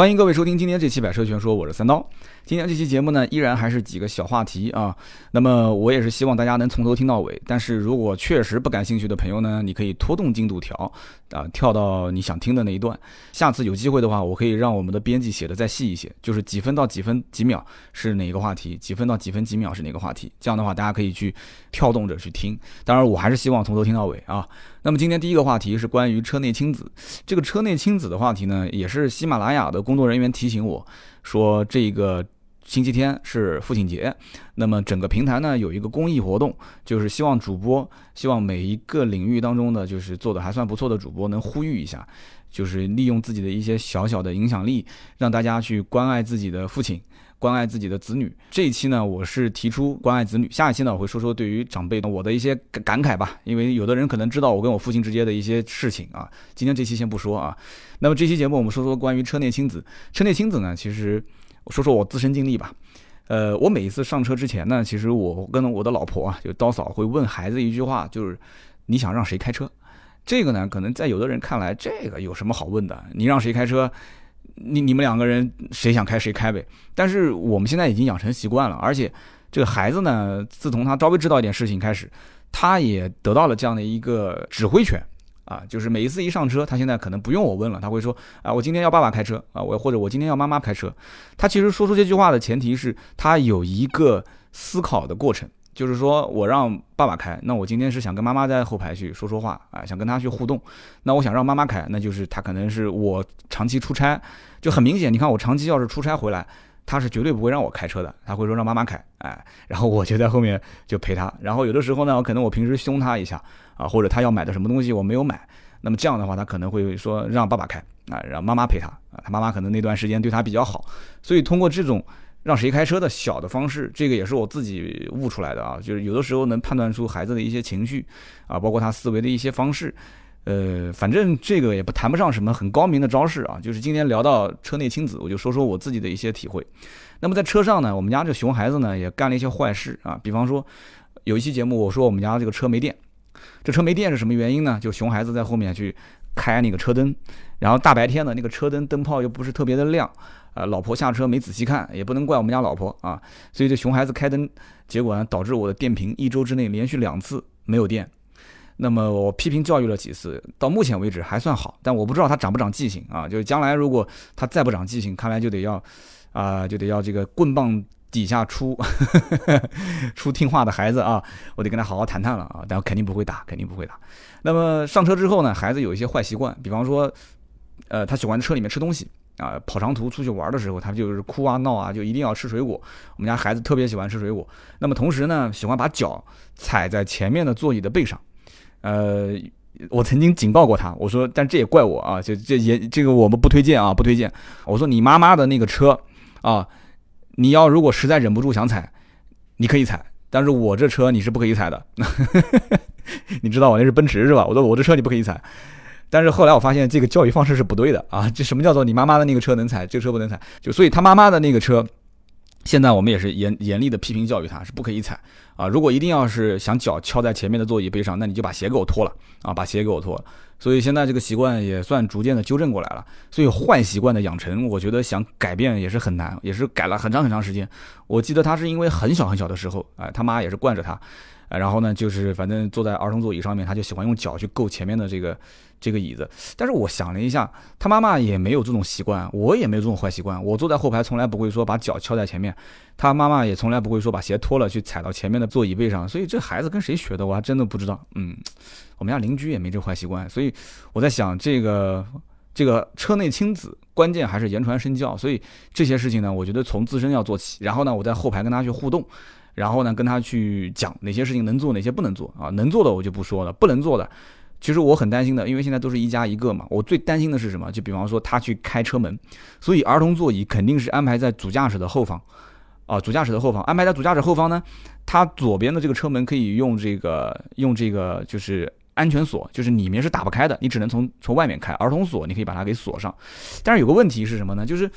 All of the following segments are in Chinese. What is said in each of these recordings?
欢迎各位收听今天这期《百车全说》，我是三刀。今天这期节目呢，依然还是几个小话题啊。那么我也是希望大家能从头听到尾。但是如果确实不感兴趣的朋友呢，你可以拖动进度条啊，跳到你想听的那一段。下次有机会的话，我可以让我们的编辑写的再细一些，就是几分到几分几秒是哪个话题，几分到几分几秒是哪个话题。这样的话，大家可以去跳动着去听。当然，我还是希望从头听到尾啊。那么今天第一个话题是关于车内亲子。这个车内亲子的话题呢，也是喜马拉雅的工作人员提醒我说这个。星期天是父亲节，那么整个平台呢有一个公益活动，就是希望主播，希望每一个领域当中的就是做的还算不错的主播能呼吁一下，就是利用自己的一些小小的影响力，让大家去关爱自己的父亲，关爱自己的子女。这一期呢，我是提出关爱子女，下一期呢我会说说对于长辈的我的一些感慨吧，因为有的人可能知道我跟我父亲之间的一些事情啊。今天这期先不说啊，那么这期节目我们说说关于车内亲子，车内亲子呢其实。说说我自身经历吧，呃，我每一次上车之前呢，其实我跟我的老婆啊，就刀嫂会问孩子一句话，就是你想让谁开车？这个呢，可能在有的人看来，这个有什么好问的？你让谁开车？你你们两个人谁想开谁开呗。但是我们现在已经养成习惯了，而且这个孩子呢，自从他稍微知道一点事情开始，他也得到了这样的一个指挥权。啊，就是每一次一上车，他现在可能不用我问了，他会说啊，我今天要爸爸开车啊，我或者我今天要妈妈开车。他其实说出这句话的前提是他有一个思考的过程，就是说我让爸爸开，那我今天是想跟妈妈在后排去说说话啊，想跟他去互动。那我想让妈妈开，那就是他可能是我长期出差，就很明显，你看我长期要是出差回来，他是绝对不会让我开车的，他会说让妈妈开，哎，然后我就在后面就陪他。然后有的时候呢，可能我平时凶他一下。啊，或者他要买的什么东西我没有买，那么这样的话，他可能会说让爸爸开啊，让妈妈陪他啊，他妈妈可能那段时间对他比较好，所以通过这种让谁开车的小的方式，这个也是我自己悟出来的啊，就是有的时候能判断出孩子的一些情绪啊，包括他思维的一些方式，呃，反正这个也不谈不上什么很高明的招式啊，就是今天聊到车内亲子，我就说说我自己的一些体会。那么在车上呢，我们家这熊孩子呢也干了一些坏事啊，比方说有一期节目我说我们家这个车没电。这车没电是什么原因呢？就熊孩子在后面去开那个车灯，然后大白天的那个车灯灯泡又不是特别的亮，啊，老婆下车没仔细看，也不能怪我们家老婆啊，所以这熊孩子开灯，结果呢导致我的电瓶一周之内连续两次没有电。那么我批评教育了几次，到目前为止还算好，但我不知道他长不长记性啊，就是将来如果他再不长记性，看来就得要啊就得要这个棍棒。底下出 出听话的孩子啊，我得跟他好好谈谈了啊，但我肯定不会打，肯定不会打。那么上车之后呢，孩子有一些坏习惯，比方说，呃，他喜欢车里面吃东西啊，跑长途出去玩的时候，他就是哭啊闹啊，就一定要吃水果。我们家孩子特别喜欢吃水果，那么同时呢，喜欢把脚踩在前面的座椅的背上。呃，我曾经警告过他，我说，但这也怪我啊，就这也这个我们不推荐啊，不推荐。我说你妈妈的那个车啊。你要如果实在忍不住想踩，你可以踩，但是我这车你是不可以踩的。你知道我那是奔驰是吧？我说我这车你不可以踩。但是后来我发现这个教育方式是不对的啊！这什么叫做你妈妈的那个车能踩，这个车不能踩？就所以他妈妈的那个车，现在我们也是严严厉的批评教育他，是不可以踩啊！如果一定要是想脚敲在前面的座椅背上，那你就把鞋给我脱了啊！把鞋给我脱了。所以现在这个习惯也算逐渐的纠正过来了。所以坏习惯的养成，我觉得想改变也是很难，也是改了很长很长时间。我记得他是因为很小很小的时候，哎，他妈也是惯着他，然后呢，就是反正坐在儿童座椅上面，他就喜欢用脚去够前面的这个这个椅子。但是我想了一下，他妈妈也没有这种习惯，我也没有这种坏习惯。我坐在后排从来不会说把脚翘在前面，他妈妈也从来不会说把鞋脱了去踩到前面的座椅背上。所以这孩子跟谁学的，我还真的不知道。嗯。我们家邻居也没这坏习惯，所以我在想，这个这个车内亲子，关键还是言传身教。所以这些事情呢，我觉得从自身要做起，然后呢，我在后排跟他去互动，然后呢，跟他去讲哪些事情能做，哪些不能做啊。能做的我就不说了，不能做的，其实我很担心的，因为现在都是一家一个嘛。我最担心的是什么？就比方说他去开车门，所以儿童座椅肯定是安排在主驾驶的后方啊，主驾驶的后方安排在主驾驶后方呢，他左边的这个车门可以用这个用这个就是。安全锁就是里面是打不开的，你只能从从外面开。儿童锁你可以把它给锁上，但是有个问题是什么呢？就是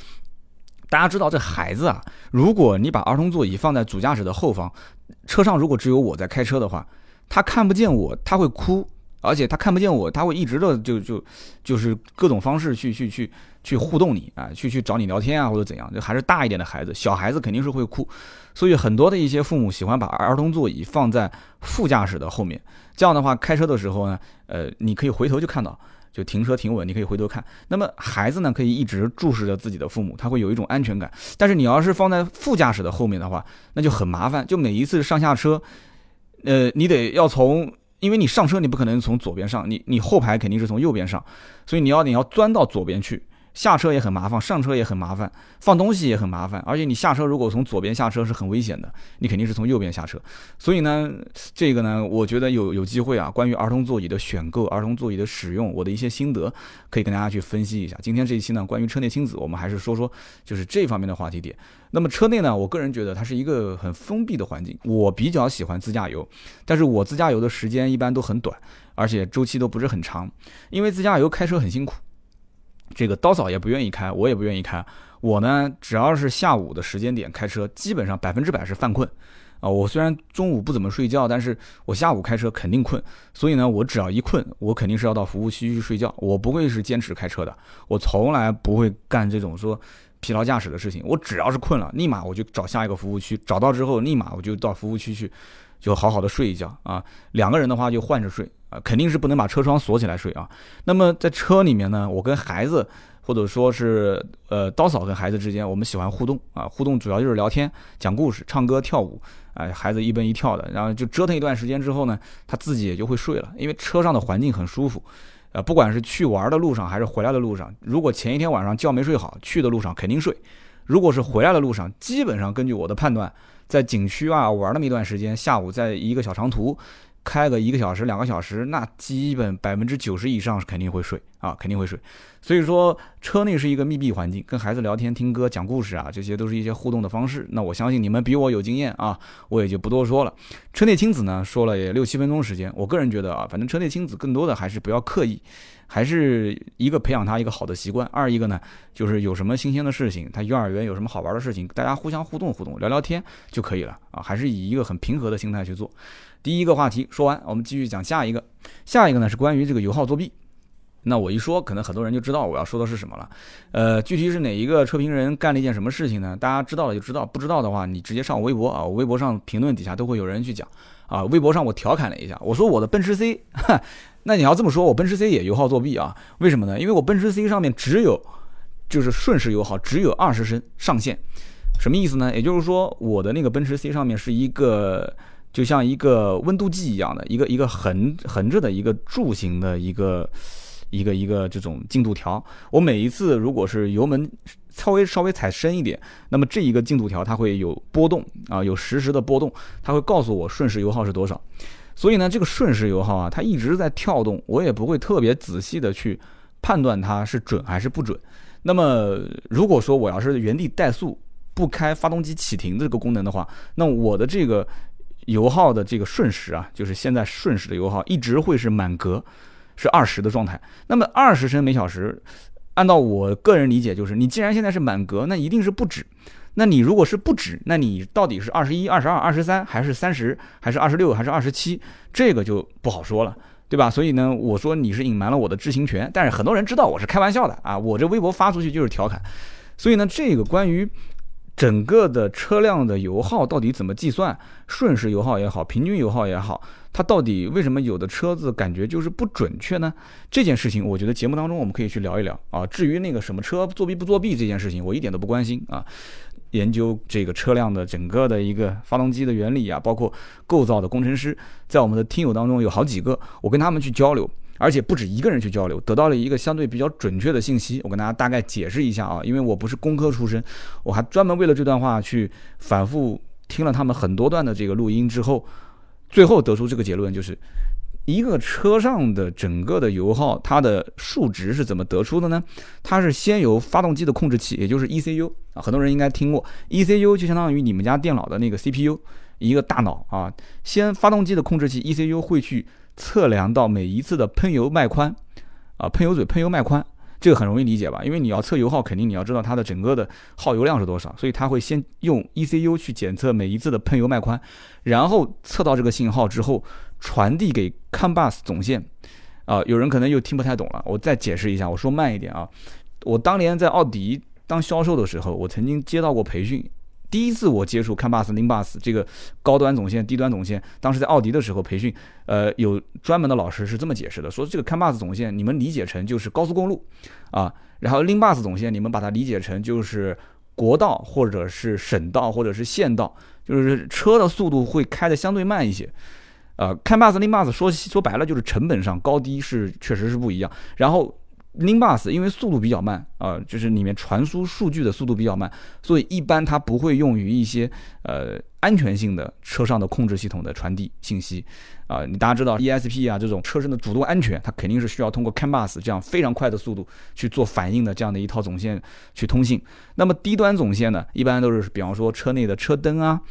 大家知道这孩子啊，如果你把儿童座椅放在主驾驶的后方，车上如果只有我在开车的话，他看不见我，他会哭而且他看不见我，他会一直的就就就是各种方式去去去去互动你啊，去去找你聊天啊或者怎样，就还是大一点的孩子，小孩子肯定是会哭，所以很多的一些父母喜欢把儿童座椅放在副驾驶的后面，这样的话开车的时候呢，呃，你可以回头就看到。就停车停稳，你可以回头看。那么孩子呢，可以一直注视着自己的父母，他会有一种安全感。但是你要是放在副驾驶的后面的话，那就很麻烦。就每一次上下车，呃，你得要从，因为你上车你不可能从左边上，你你后排肯定是从右边上，所以你要你要钻到左边去。下车也很麻烦，上车也很麻烦，放东西也很麻烦，而且你下车如果从左边下车是很危险的，你肯定是从右边下车。所以呢，这个呢，我觉得有有机会啊，关于儿童座椅的选购、儿童座椅的使用，我的一些心得可以跟大家去分析一下。今天这一期呢，关于车内亲子，我们还是说说就是这方面的话题点。那么车内呢，我个人觉得它是一个很封闭的环境，我比较喜欢自驾游，但是我自驾游的时间一般都很短，而且周期都不是很长，因为自驾游开车很辛苦。这个刀嫂也不愿意开，我也不愿意开。我呢，只要是下午的时间点开车，基本上百分之百是犯困啊。我虽然中午不怎么睡觉，但是我下午开车肯定困。所以呢，我只要一困，我肯定是要到服务区去睡觉。我不会是坚持开车的，我从来不会干这种说疲劳驾驶的事情。我只要是困了，立马我就找下一个服务区，找到之后立马我就到服务区去，就好好的睡一觉啊。两个人的话就换着睡。啊，肯定是不能把车窗锁起来睡啊。那么在车里面呢，我跟孩子，或者说是呃刀嫂跟孩子之间，我们喜欢互动啊。互动主要就是聊天、讲故事、唱歌、跳舞。哎，孩子一蹦一跳的，然后就折腾一段时间之后呢，他自己也就会睡了，因为车上的环境很舒服。呃，不管是去玩的路上还是回来的路上，如果前一天晚上觉没睡好，去的路上肯定睡；如果是回来的路上，基本上根据我的判断，在景区啊玩那么一段时间，下午在一个小长途。开个一个小时、两个小时，那基本百分之九十以上是肯定会睡啊，肯定会睡。所以说，车内是一个密闭环境，跟孩子聊天、听歌、讲故事啊，这些都是一些互动的方式。那我相信你们比我有经验啊，我也就不多说了。车内亲子呢，说了也六七分钟时间，我个人觉得啊，反正车内亲子更多的还是不要刻意，还是一个培养他一个好的习惯，二一个呢，就是有什么新鲜的事情，他幼儿园有什么好玩的事情，大家互相互动互动，聊聊天就可以了啊，还是以一个很平和的心态去做。第一个话题说完，我们继续讲下一个。下一个呢是关于这个油耗作弊。那我一说，可能很多人就知道我要说的是什么了。呃，具体是哪一个车评人干了一件什么事情呢？大家知道了就知道，不知道的话，你直接上我微博啊，我微博上评论底下都会有人去讲啊。微博上我调侃了一下，我说我的奔驰 C，那你要这么说，我奔驰 C 也油耗作弊啊？为什么呢？因为我奔驰 C 上面只有就是瞬时油耗只有二十升上限，什么意思呢？也就是说，我的那个奔驰 C 上面是一个。就像一个温度计一样的一个一个横横着的一个柱形的一个一个一个这种进度条，我每一次如果是油门稍微稍微踩深一点，那么这一个进度条它会有波动啊，有实时的波动，它会告诉我瞬时油耗是多少。所以呢，这个瞬时油耗啊，它一直在跳动，我也不会特别仔细的去判断它是准还是不准。那么如果说我要是原地怠速不开发动机启停这个功能的话，那我的这个。油耗的这个瞬时啊，就是现在瞬时的油耗一直会是满格，是二十的状态。那么二十升每小时，按照我个人理解，就是你既然现在是满格，那一定是不止。那你如果是不止，那你到底是二十一、二十二、二十三，还是三十，还是二十六，还是二十七？这个就不好说了，对吧？所以呢，我说你是隐瞒了我的知情权，但是很多人知道我是开玩笑的啊，我这微博发出去就是调侃。所以呢，这个关于。整个的车辆的油耗到底怎么计算？瞬时油耗也好，平均油耗也好，它到底为什么有的车子感觉就是不准确呢？这件事情，我觉得节目当中我们可以去聊一聊啊。至于那个什么车作弊不作弊这件事情，我一点都不关心啊。研究这个车辆的整个的一个发动机的原理啊，包括构造的工程师，在我们的听友当中有好几个，我跟他们去交流。而且不止一个人去交流，得到了一个相对比较准确的信息。我跟大家大概解释一下啊，因为我不是工科出身，我还专门为了这段话去反复听了他们很多段的这个录音之后，最后得出这个结论，就是一个车上的整个的油耗，它的数值是怎么得出的呢？它是先由发动机的控制器，也就是 ECU 啊，很多人应该听过，ECU 就相当于你们家电脑的那个 CPU，一个大脑啊，先发动机的控制器 ECU 会去。测量到每一次的喷油脉宽，啊，喷油嘴、喷油脉宽，这个很容易理解吧？因为你要测油耗，肯定你要知道它的整个的耗油量是多少，所以它会先用 ECU 去检测每一次的喷油脉宽，然后测到这个信号之后，传递给 CAN bus 总线，啊，有人可能又听不太懂了，我再解释一下，我说慢一点啊。我当年在奥迪当销售的时候，我曾经接到过培训。第一次我接触 CAN BUS、LIN BUS 这个高端总线、低端总线，当时在奥迪的时候培训，呃，有专门的老师是这么解释的，说这个 CAN BUS 总线你们理解成就是高速公路啊，然后 LIN BUS 总线你们把它理解成就是国道或者是省道或者是县道，就是车的速度会开的相对慢一些。呃，CAN BUS、LIN BUS 说说白了就是成本上高低是确实是不一样，然后。Linbus 因为速度比较慢啊，就是里面传输数据的速度比较慢，所以一般它不会用于一些呃安全性的车上的控制系统的传递信息啊。你大家知道 ESP 啊这种车身的主动安全，它肯定是需要通过 CAN BUS 这样非常快的速度去做反应的这样的一套总线去通信。那么低端总线呢，一般都是比方说车内的车灯啊，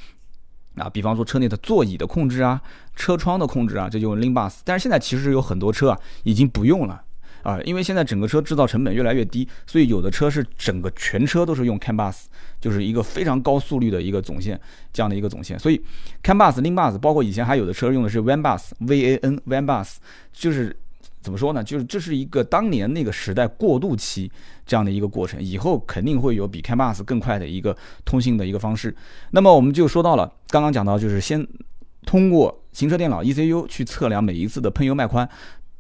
啊，比方说车内的座椅的控制啊，车窗的控制啊，这就 Linbus。但是现在其实有很多车啊已经不用了。啊，因为现在整个车制造成本越来越低，所以有的车是整个全车都是用 CAN BUS，就是一个非常高速率的一个总线，这样的一个总线。所以 CAN BUS、LIN BUS，包括以前还有的车用的是 WAN BUS，V A N WAN BUS，就是怎么说呢？就是这是一个当年那个时代过渡期这样的一个过程，以后肯定会有比 CAN BUS 更快的一个通信的一个方式。那么我们就说到了，刚刚讲到就是先通过行车电脑 ECU 去测量每一次的喷油脉宽。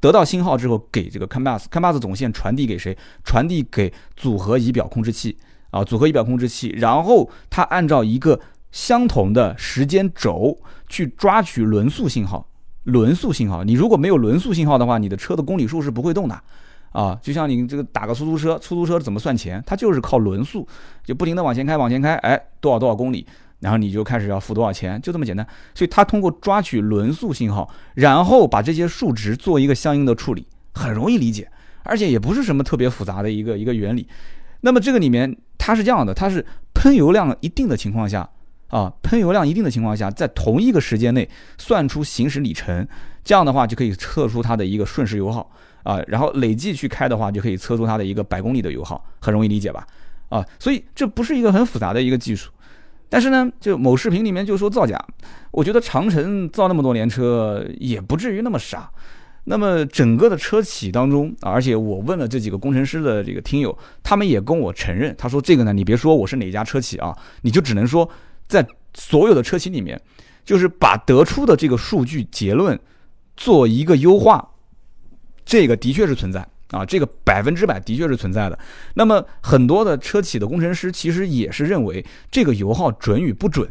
得到信号之后，给这个 CAN BUS，CAN BUS 总线传递给谁？传递给组合仪表控制器啊，组合仪表控制器。然后它按照一个相同的时间轴去抓取轮速信号，轮速信号。你如果没有轮速信号的话，你的车的公里数是不会动的啊。就像你这个打个出租车，出租车怎么算钱？它就是靠轮速，就不停的往前开，往前开，哎，多少多少公里。然后你就开始要付多少钱，就这么简单。所以它通过抓取轮速信号，然后把这些数值做一个相应的处理，很容易理解，而且也不是什么特别复杂的一个一个原理。那么这个里面它是这样的，它是喷油量一定的情况下啊，喷油量一定的情况下，在同一个时间内算出行驶里程，这样的话就可以测出它的一个瞬时油耗啊，然后累计去开的话，就可以测出它的一个百公里的油耗，很容易理解吧？啊，所以这不是一个很复杂的一个技术。但是呢，就某视频里面就说造假，我觉得长城造那么多年车也不至于那么傻。那么整个的车企当中，而且我问了这几个工程师的这个听友，他们也跟我承认，他说这个呢，你别说我是哪家车企啊，你就只能说在所有的车企里面，就是把得出的这个数据结论做一个优化，这个的确是存在。啊，这个百分之百的确是存在的。那么很多的车企的工程师其实也是认为这个油耗准与不准，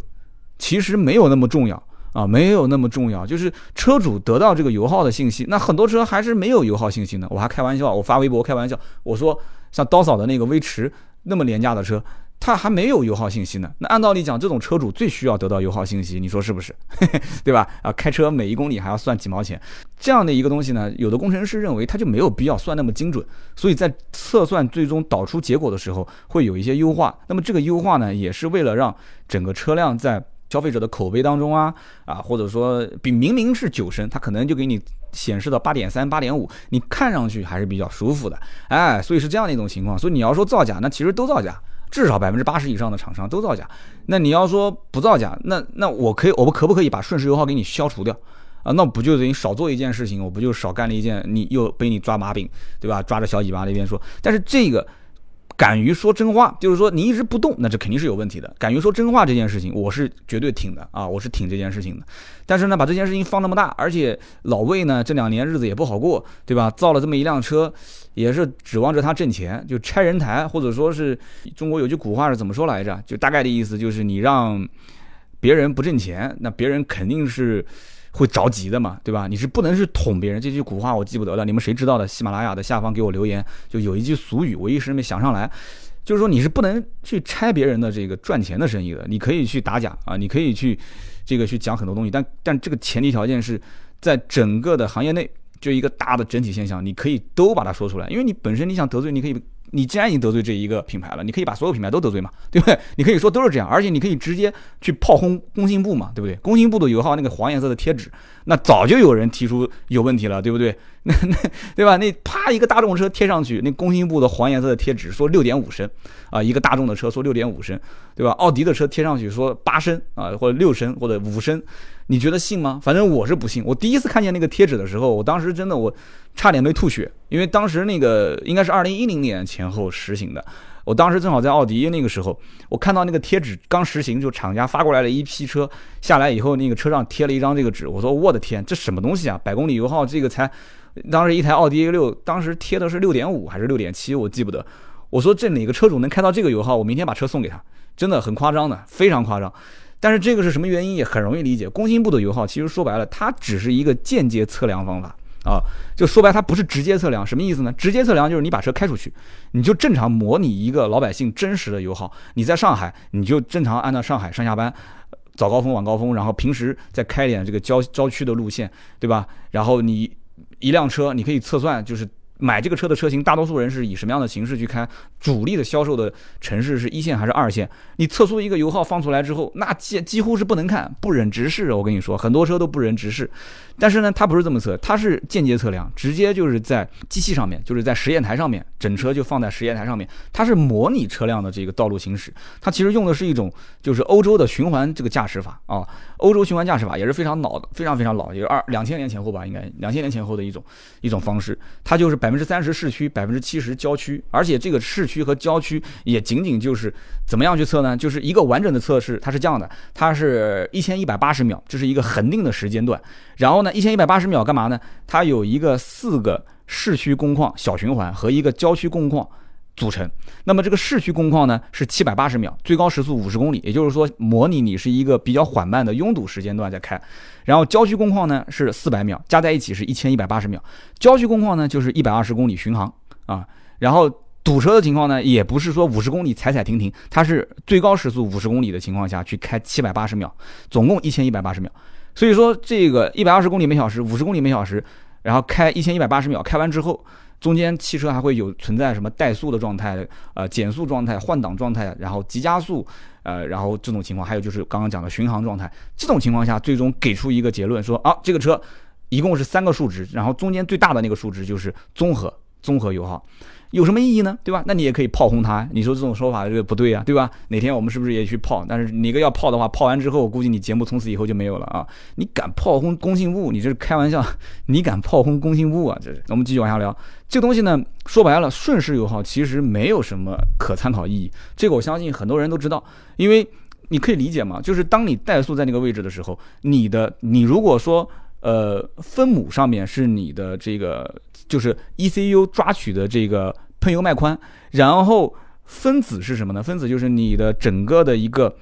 其实没有那么重要啊，没有那么重要。就是车主得到这个油耗的信息，那很多车还是没有油耗信息呢。我还开玩笑，我发微博开玩笑，我说像刀嫂的那个威驰那么廉价的车。它还没有油耗信息呢，那按道理讲，这种车主最需要得到油耗信息，你说是不是？对吧？啊，开车每一公里还要算几毛钱，这样的一个东西呢，有的工程师认为它就没有必要算那么精准，所以在测算最终导出结果的时候，会有一些优化。那么这个优化呢，也是为了让整个车辆在消费者的口碑当中啊，啊，或者说比明明是九升，它可能就给你显示到八点三、八点五，你看上去还是比较舒服的，哎，所以是这样的一种情况。所以你要说造假，那其实都造假。至少百分之八十以上的厂商都造假，那你要说不造假，那那我可以，我们可不可以把瞬时油耗给你消除掉啊？那不就等于少做一件事情，我不就少干了一件，你又被你抓把柄，对吧？抓着小尾巴那边说，但是这个。敢于说真话，就是说你一直不动，那这肯定是有问题的。敢于说真话这件事情，我是绝对挺的啊，我是挺这件事情的。但是呢，把这件事情放那么大，而且老魏呢这两年日子也不好过，对吧？造了这么一辆车，也是指望着他挣钱，就拆人台，或者说是中国有句古话是怎么说来着？就大概的意思就是你让别人不挣钱，那别人肯定是。会着急的嘛，对吧？你是不能是捅别人，这句古话我记不得了，你们谁知道的？喜马拉雅的下方给我留言，就有一句俗语，我一时没想上来，就是说你是不能去拆别人的这个赚钱的生意的。你可以去打假啊，你可以去这个去讲很多东西，但但这个前提条件是在整个的行业内，就一个大的整体现象，你可以都把它说出来，因为你本身你想得罪，你可以。你既然已经得罪这一个品牌了，你可以把所有品牌都得罪嘛，对不对？你可以说都是这样，而且你可以直接去炮轰工信部嘛，对不对？工信部的油耗那个黄颜色的贴纸，那早就有人提出有问题了，对不对？那那对吧？那啪一个大众车贴上去，那工信部的黄颜色的贴纸说六点五升啊，一个大众的车说六点五升，对吧？奥迪的车贴上去说八升啊，或者六升或者五升，你觉得信吗？反正我是不信。我第一次看见那个贴纸的时候，我当时真的我差点没吐血，因为当时那个应该是二零一零年前后实行的。我当时正好在奥迪那个时候，我看到那个贴纸刚实行，就厂家发过来了一批车下来以后，那个车上贴了一张这个纸。我说我的天，这什么东西啊？百公里油耗这个才，当时一台奥迪 A 六，当时贴的是六点五还是六点七，我记不得。我说这哪个车主能开到这个油耗？我明天把车送给他，真的很夸张的，非常夸张。但是这个是什么原因也很容易理解，工信部的油耗其实说白了，它只是一个间接测量方法。啊，就说白，它不是直接测量，什么意思呢？直接测量就是你把车开出去，你就正常模拟一个老百姓真实的油耗。你在上海，你就正常按照上海上下班，早高峰晚高峰，然后平时再开点这个郊郊区的路线，对吧？然后你一辆车，你可以测算，就是。买这个车的车型，大多数人是以什么样的形式去开？主力的销售的城市是一线还是二线？你测出一个油耗放出来之后，那几几乎是不能看，不忍直视。我跟你说，很多车都不忍直视。但是呢，它不是这么测，它是间接测量，直接就是在机器上面，就是在实验台上面，整车就放在实验台上面，它是模拟车辆的这个道路行驶。它其实用的是一种就是欧洲的循环这个驾驶法啊，欧洲循环驾驶法也是非常老的，非常非常老，也是二两千年前后吧，应该两千年前后的一种一种方式。它就是百。百分之三十市区，百分之七十郊区，而且这个市区和郊区也仅仅就是怎么样去测呢？就是一个完整的测试，它是这样的，它是一千一百八十秒，这是一个恒定的时间段。然后呢，一千一百八十秒干嘛呢？它有一个四个市区工况小循环和一个郊区工况。组成，那么这个市区工况呢是七百八十秒，最高时速五十公里，也就是说模拟你是一个比较缓慢的拥堵时间段在开。然后郊区工况呢是四百秒，加在一起是一千一百八十秒。郊区工况呢就是一百二十公里巡航啊。然后堵车的情况呢也不是说五十公里踩踩停停，它是最高时速五十公里的情况下去开七百八十秒，总共一千一百八十秒。所以说这个一百二十公里每小时，五十公里每小时，然后开一千一百八十秒，开完之后。中间汽车还会有存在什么怠速的状态，呃，减速状态、换挡状态，然后急加速，呃，然后这种情况，还有就是刚刚讲的巡航状态，这种情况下，最终给出一个结论说啊，这个车一共是三个数值，然后中间最大的那个数值就是综合综合油耗。有什么意义呢？对吧？那你也可以炮轰他。你说这种说法这个不对呀，对吧？哪天我们是不是也去炮？但是哪个要炮的话，炮完之后，我估计你节目从此以后就没有了啊！你敢炮轰工信部？你这是开玩笑？你敢炮轰工信部啊？这是。我们继续往下聊。这个东西呢，说白了，顺势油耗其实没有什么可参考意义。这个我相信很多人都知道，因为你可以理解嘛，就是当你怠速在那个位置的时候，你的你如果说呃分母上面是你的这个。就是 ECU 抓取的这个喷油脉宽，然后分子是什么呢？分子就是你的整个的一个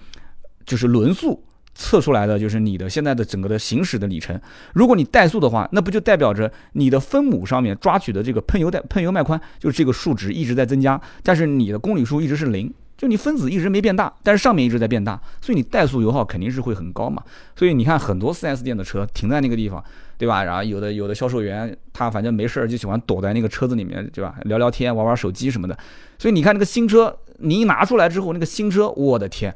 就是轮速测出来的，就是你的现在的整个的行驶的里程。如果你怠速的话，那不就代表着你的分母上面抓取的这个喷油带喷油脉宽，就是这个数值一直在增加，但是你的公里数一直是零。就你分子一直没变大，但是上面一直在变大，所以你怠速油耗肯定是会很高嘛。所以你看很多 4S 店的车停在那个地方，对吧？然后有的有的销售员他反正没事儿就喜欢躲在那个车子里面，对吧？聊聊天、玩玩手机什么的。所以你看那个新车，你一拿出来之后，那个新车，我的天，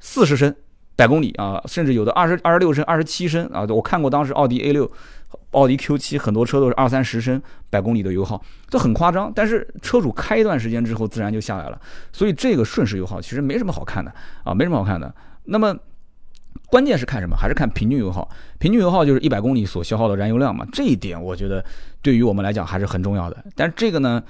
四十升百公里啊，甚至有的二十二十六升、二十七升啊。我看过当时奥迪 A 六。奥迪 Q7 很多车都是二三十升百公里的油耗，这很夸张。但是车主开一段时间之后，自然就下来了。所以这个瞬时油耗其实没什么好看的啊，没什么好看的。那么关键是看什么？还是看平均油耗？平均油耗就是一百公里所消耗的燃油量嘛。这一点我觉得对于我们来讲还是很重要的。但是这个呢，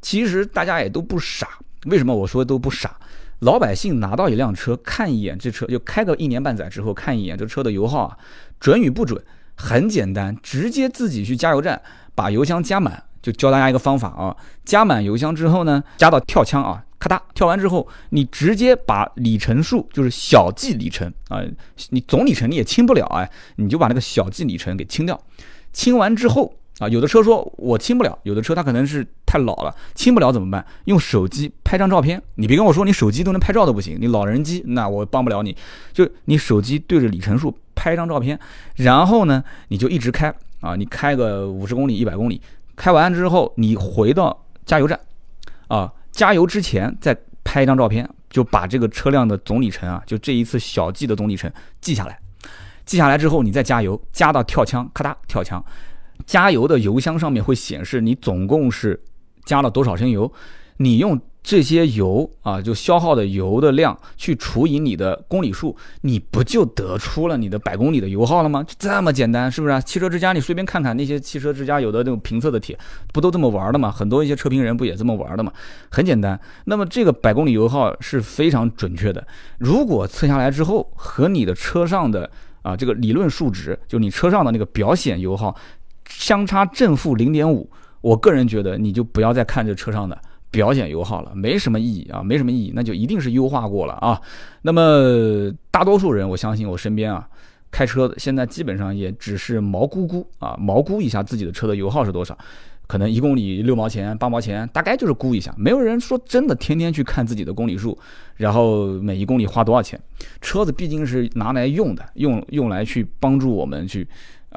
其实大家也都不傻。为什么我说都不傻？老百姓拿到一辆车看一眼，这车就开个一年半载之后看一眼这车的油耗啊，准与不准？很简单，直接自己去加油站把油箱加满，就教大家一个方法啊。加满油箱之后呢，加到跳枪啊，咔嗒跳完之后，你直接把里程数，就是小计里程啊，你总里程你也清不了哎，你就把那个小计里程给清掉。清完之后啊，有的车说我清不了，有的车它可能是太老了，清不了怎么办？用手机拍张照片。你别跟我说你手机都能拍照都不行，你老人机那我帮不了你。就你手机对着里程数。拍张照片，然后呢，你就一直开啊，你开个五十公里、一百公里，开完之后，你回到加油站，啊，加油之前再拍一张照片，就把这个车辆的总里程啊，就这一次小计的总里程记下来。记下来之后，你再加油，加到跳枪，咔嗒跳枪，加油的油箱上面会显示你总共是加了多少升油，你用。这些油啊，就消耗的油的量去除以你的公里数，你不就得出了你的百公里的油耗了吗？就这么简单，是不是？汽车之家，你随便看看那些汽车之家有的那种评测的帖，不都这么玩的吗？很多一些车评人不也这么玩的吗？很简单。那么这个百公里油耗是非常准确的。如果测下来之后和你的车上的啊这个理论数值，就你车上的那个表显油耗相差正负零点五，我个人觉得你就不要再看这车上的。表显油耗了，没什么意义啊，没什么意义，那就一定是优化过了啊。那么大多数人，我相信我身边啊，开车的现在基本上也只是毛估估啊，毛估一下自己的车的油耗是多少，可能一公里六毛钱、八毛钱，大概就是估一下。没有人说真的天天去看自己的公里数，然后每一公里花多少钱。车子毕竟是拿来用的，用用来去帮助我们去。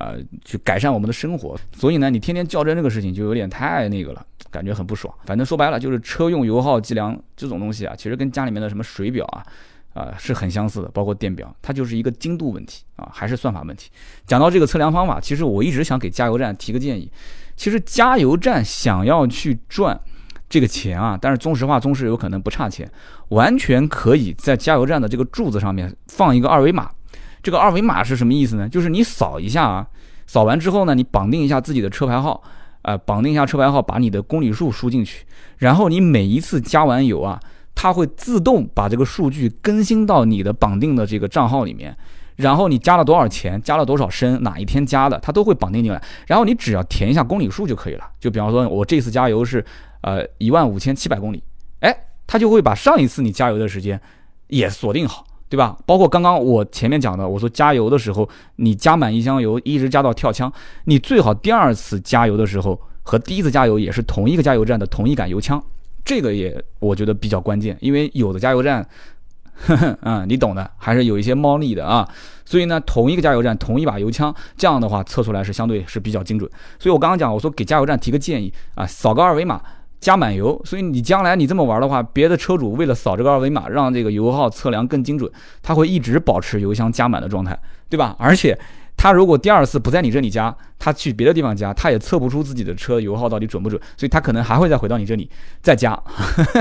呃，去改善我们的生活，所以呢，你天天较真这个事情就有点太那个了，感觉很不爽。反正说白了，就是车用油耗计量这种东西啊，其实跟家里面的什么水表啊，啊是很相似的，包括电表，它就是一个精度问题啊，还是算法问题。讲到这个测量方法，其实我一直想给加油站提个建议，其实加油站想要去赚这个钱啊，但是中石化、中石油可能不差钱，完全可以在加油站的这个柱子上面放一个二维码。这个二维码是什么意思呢？就是你扫一下啊，扫完之后呢，你绑定一下自己的车牌号，呃，绑定一下车牌号，把你的公里数输进去，然后你每一次加完油啊，它会自动把这个数据更新到你的绑定的这个账号里面，然后你加了多少钱，加了多少升，哪一天加的，它都会绑定进来，然后你只要填一下公里数就可以了。就比方说，我这次加油是呃一万五千七百公里，哎，它就会把上一次你加油的时间也锁定好。对吧？包括刚刚我前面讲的，我说加油的时候，你加满一箱油，一直加到跳枪，你最好第二次加油的时候和第一次加油也是同一个加油站的同一杆油枪，这个也我觉得比较关键，因为有的加油站，嗯，你懂的，还是有一些猫腻的啊。所以呢，同一个加油站同一把油枪，这样的话测出来是相对是比较精准。所以我刚刚讲，我说给加油站提个建议啊，扫个二维码。加满油，所以你将来你这么玩的话，别的车主为了扫这个二维码，让这个油耗测量更精准，他会一直保持油箱加满的状态，对吧？而且他如果第二次不在你这里加，他去别的地方加，他也测不出自己的车油耗到底准不准，所以他可能还会再回到你这里再加，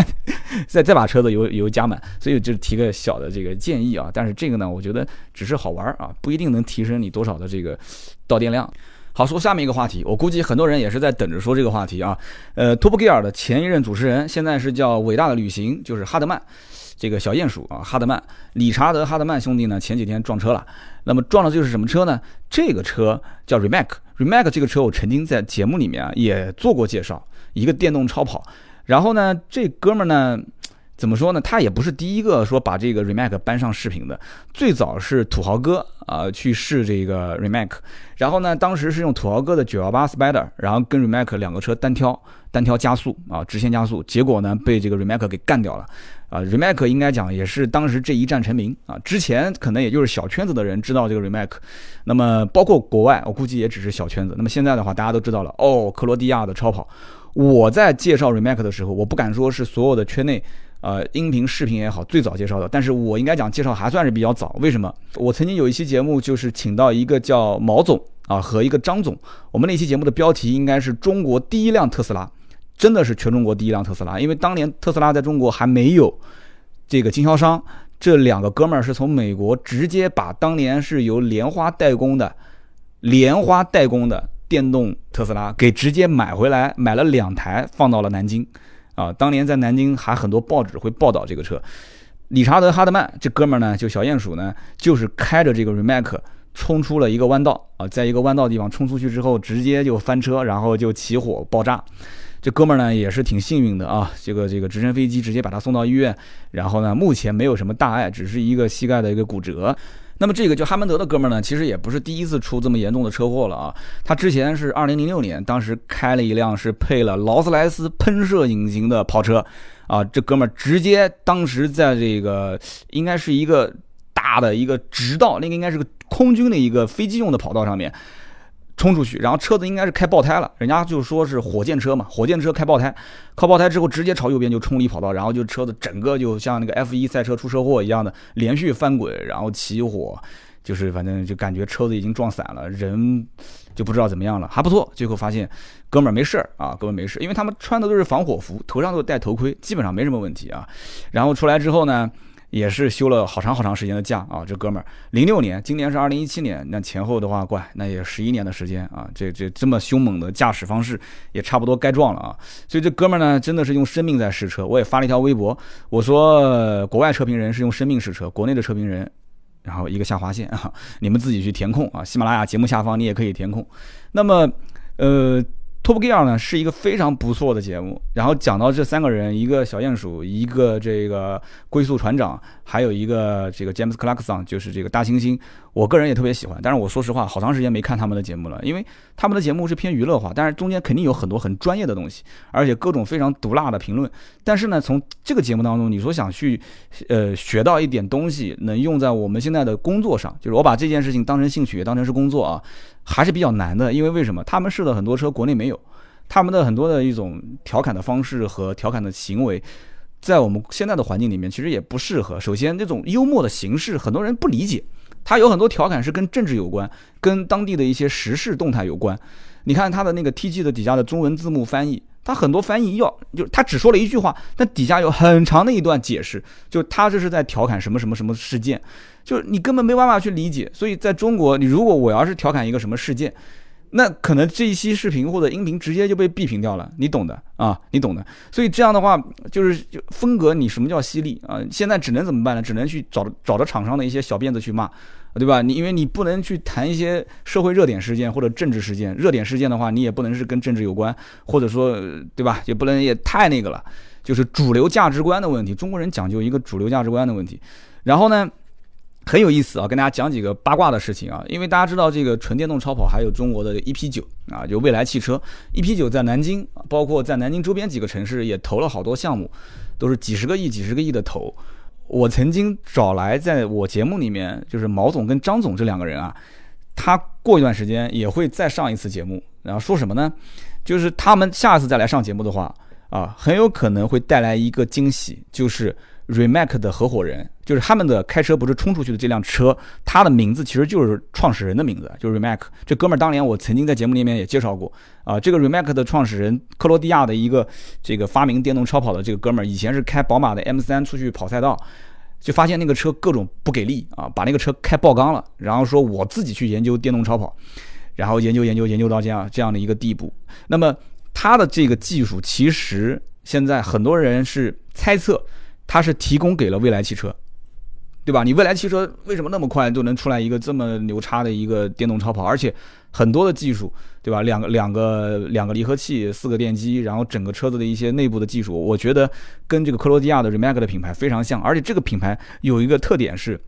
再再把车子油油加满。所以就提个小的这个建议啊，但是这个呢，我觉得只是好玩啊，不一定能提升你多少的这个到电量。好，说下面一个话题，我估计很多人也是在等着说这个话题啊。呃，Top Gear 的前一任主持人，现在是叫伟大的旅行，就是哈德曼，这个小鼹鼠啊，哈德曼，理查德·哈德曼兄弟呢，前几天撞车了。那么撞的就是什么车呢？这个车叫 Remac，Remac 这个车我曾经在节目里面啊也做过介绍，一个电动超跑。然后呢，这哥们儿呢。怎么说呢？他也不是第一个说把这个 Remac 搬上视频的，最早是土豪哥啊去试这个 Remac，然后呢，当时是用土豪哥的918 Spider，然后跟 Remac 两个车单挑，单挑加速啊，直线加速，结果呢被这个 Remac 给干掉了啊。Remac 应该讲也是当时这一战成名啊，之前可能也就是小圈子的人知道这个 Remac，那么包括国外，我估计也只是小圈子。那么现在的话，大家都知道了哦，克罗地亚的超跑。我在介绍 Remac 的时候，我不敢说是所有的圈内。呃，音频、视频也好，最早介绍的，但是我应该讲介绍还算是比较早。为什么？我曾经有一期节目，就是请到一个叫毛总啊和一个张总，我们那期节目的标题应该是中国第一辆特斯拉，真的是全中国第一辆特斯拉。因为当年特斯拉在中国还没有这个经销商，这两个哥们儿是从美国直接把当年是由莲花代工的莲花代工的电动特斯拉给直接买回来，买了两台放到了南京。啊，当年在南京还很多报纸会报道这个车，理查德·哈德曼这哥们儿呢，就小鼹鼠呢，就是开着这个 Remac 冲出了一个弯道啊，在一个弯道地方冲出去之后，直接就翻车，然后就起火爆炸。这哥们儿呢也是挺幸运的啊，这个这个直升飞机直接把他送到医院，然后呢目前没有什么大碍，只是一个膝盖的一个骨折。那么这个叫哈曼德的哥们儿呢，其实也不是第一次出这么严重的车祸了啊。他之前是二零零六年，当时开了一辆是配了劳斯莱斯喷射引擎的跑车，啊，这哥们儿直接当时在这个应该是一个大的一个直道，那个应该是个空军的一个飞机用的跑道上面。冲出去，然后车子应该是开爆胎了，人家就说是火箭车嘛，火箭车开爆胎，靠爆胎之后直接朝右边就冲离跑道，然后就车子整个就像那个 F1 赛车出车祸一样的连续翻滚，然后起火，就是反正就感觉车子已经撞散了，人就不知道怎么样了，还不错。最后发现哥们儿没事儿啊，哥们儿没事，因为他们穿的都是防火服，头上都戴头盔，基本上没什么问题啊。然后出来之后呢？也是休了好长好长时间的假啊，这哥们儿，零六年，今年是二零一七年，那前后的话，怪那也十一年的时间啊，这这这么凶猛的驾驶方式，也差不多该撞了啊。所以这哥们儿呢，真的是用生命在试车。我也发了一条微博，我说国外车评人是用生命试车，国内的车评人，然后一个下划线啊，你们自己去填空啊。喜马拉雅节目下方你也可以填空。那么，呃。Top Gear 呢是一个非常不错的节目，然后讲到这三个人，一个小鼹鼠，一个这个龟速船长，还有一个这个 James Clarkson，就是这个大猩猩。我个人也特别喜欢，但是我说实话，好长时间没看他们的节目了，因为他们的节目是偏娱乐化，但是中间肯定有很多很专业的东西，而且各种非常毒辣的评论。但是呢，从这个节目当中，你说想去，呃，学到一点东西，能用在我们现在的工作上，就是我把这件事情当成兴趣，也当成是工作啊，还是比较难的。因为为什么？他们试的很多车国内没有，他们的很多的一种调侃的方式和调侃的行为，在我们现在的环境里面其实也不适合。首先，这种幽默的形式，很多人不理解。他有很多调侃是跟政治有关，跟当地的一些时事动态有关。你看他的那个 T G 的底下的中文字幕翻译，他很多翻译要就他只说了一句话，但底下有很长的一段解释，就他这是在调侃什么什么什么事件，就是你根本没办法去理解。所以在中国，你如果我要是调侃一个什么事件，那可能这一期视频或者音频直接就被闭屏掉了，你懂的啊，你懂的。所以这样的话，就是就风格，你什么叫犀利啊？现在只能怎么办呢？只能去找找着厂商的一些小辫子去骂，对吧？你因为你不能去谈一些社会热点事件或者政治事件，热点事件的话，你也不能是跟政治有关，或者说，对吧？也不能也太那个了，就是主流价值观的问题。中国人讲究一个主流价值观的问题，然后呢？很有意思啊，跟大家讲几个八卦的事情啊。因为大家知道这个纯电动超跑还有中国的 EP 九啊，就未来汽车 EP 九在南京，包括在南京周边几个城市也投了好多项目，都是几十个亿、几十个亿的投。我曾经找来在我节目里面，就是毛总跟张总这两个人啊，他过一段时间也会再上一次节目，然后说什么呢？就是他们下次再来上节目的话啊，很有可能会带来一个惊喜，就是。Remake 的合伙人就是他们的开车不是冲出去的这辆车，它的名字其实就是创始人的名字，就是 Remac。这哥们儿当年我曾经在节目里面也介绍过啊，这个 Remac 的创始人克罗地亚的一个这个发明电动超跑的这个哥们儿，以前是开宝马的 M3 出去跑赛道，就发现那个车各种不给力啊，把那个车开爆缸了，然后说我自己去研究电动超跑，然后研究研究研究到这样这样的一个地步。那么他的这个技术其实现在很多人是猜测。它是提供给了未来汽车，对吧？你未来汽车为什么那么快就能出来一个这么牛叉的一个电动超跑？而且很多的技术，对吧？两个两个两个离合器，四个电机，然后整个车子的一些内部的技术，我觉得跟这个克罗地亚的 Remac 的品牌非常像。而且这个品牌有一个特点是。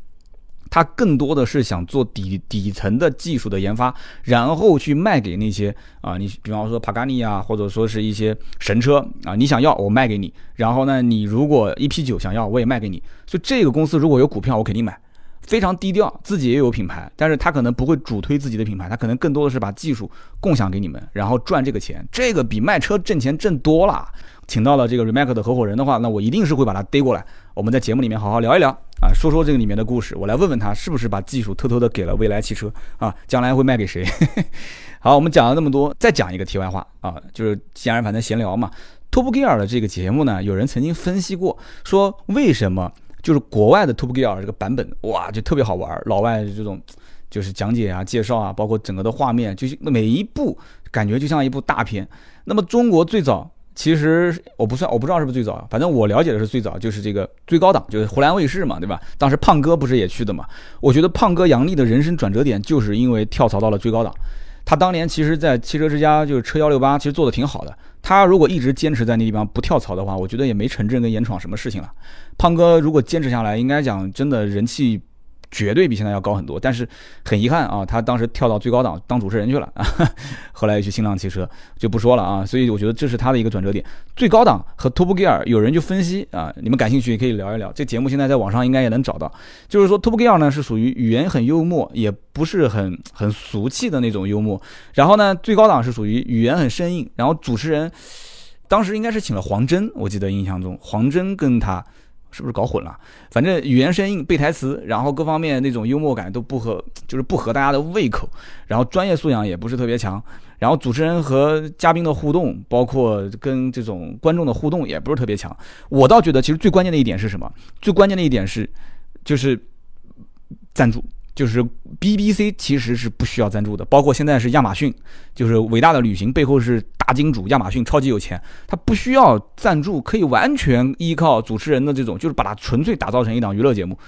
它更多的是想做底底层的技术的研发，然后去卖给那些啊，你比方说帕加尼啊，或者说是一些神车啊，你想要我卖给你，然后呢，你如果 EP 九想要我也卖给你，就这个公司如果有股票我肯定买，非常低调，自己也有品牌，但是他可能不会主推自己的品牌，他可能更多的是把技术共享给你们，然后赚这个钱，这个比卖车挣钱挣多了。请到了这个 Remac 的合伙人的话，那我一定是会把他逮过来，我们在节目里面好好聊一聊。啊，说说这个里面的故事。我来问问他是不是把技术偷偷的给了未来汽车啊，将来会卖给谁？好，我们讲了那么多，再讲一个题外话啊，就是既然反正闲聊嘛，Top Gear 的这个节目呢，有人曾经分析过，说为什么就是国外的 Top Gear 这个版本哇就特别好玩，老外这种就是讲解啊、介绍啊，包括整个的画面，就是每一部感觉就像一部大片。那么中国最早。其实我不算，我不知道是不是最早，反正我了解的是最早就是这个最高档，就是湖南卫视嘛，对吧？当时胖哥不是也去的嘛？我觉得胖哥杨笠的人生转折点就是因为跳槽到了最高档。他当年其实，在汽车之家就是车幺六八，其实做的挺好的。他如果一直坚持在那地方不跳槽的话，我觉得也没陈震跟严闯什么事情了。胖哥如果坚持下来，应该讲真的人气。绝对比现在要高很多，但是很遗憾啊，他当时跳到最高档当主持人去了啊，后来又去新浪汽车就不说了啊，所以我觉得这是他的一个转折点。最高档和 Top Gear 有人就分析啊，你们感兴趣也可以聊一聊，这节目现在在网上应该也能找到。就是说 Top Gear 呢是属于语言很幽默，也不是很很俗气的那种幽默，然后呢最高档是属于语言很生硬，然后主持人当时应该是请了黄真，我记得印象中黄真跟他。是不是搞混了？反正语言生硬、背台词，然后各方面那种幽默感都不合，就是不合大家的胃口。然后专业素养也不是特别强。然后主持人和嘉宾的互动，包括跟这种观众的互动，也不是特别强。我倒觉得，其实最关键的一点是什么？最关键的一点是，就是赞助。就是 BBC 其实是不需要赞助的，包括现在是亚马逊，就是伟大的旅行背后是大金主亚马逊，超级有钱，他不需要赞助，可以完全依靠主持人的这种，就是把它纯粹打造成一档娱乐节目，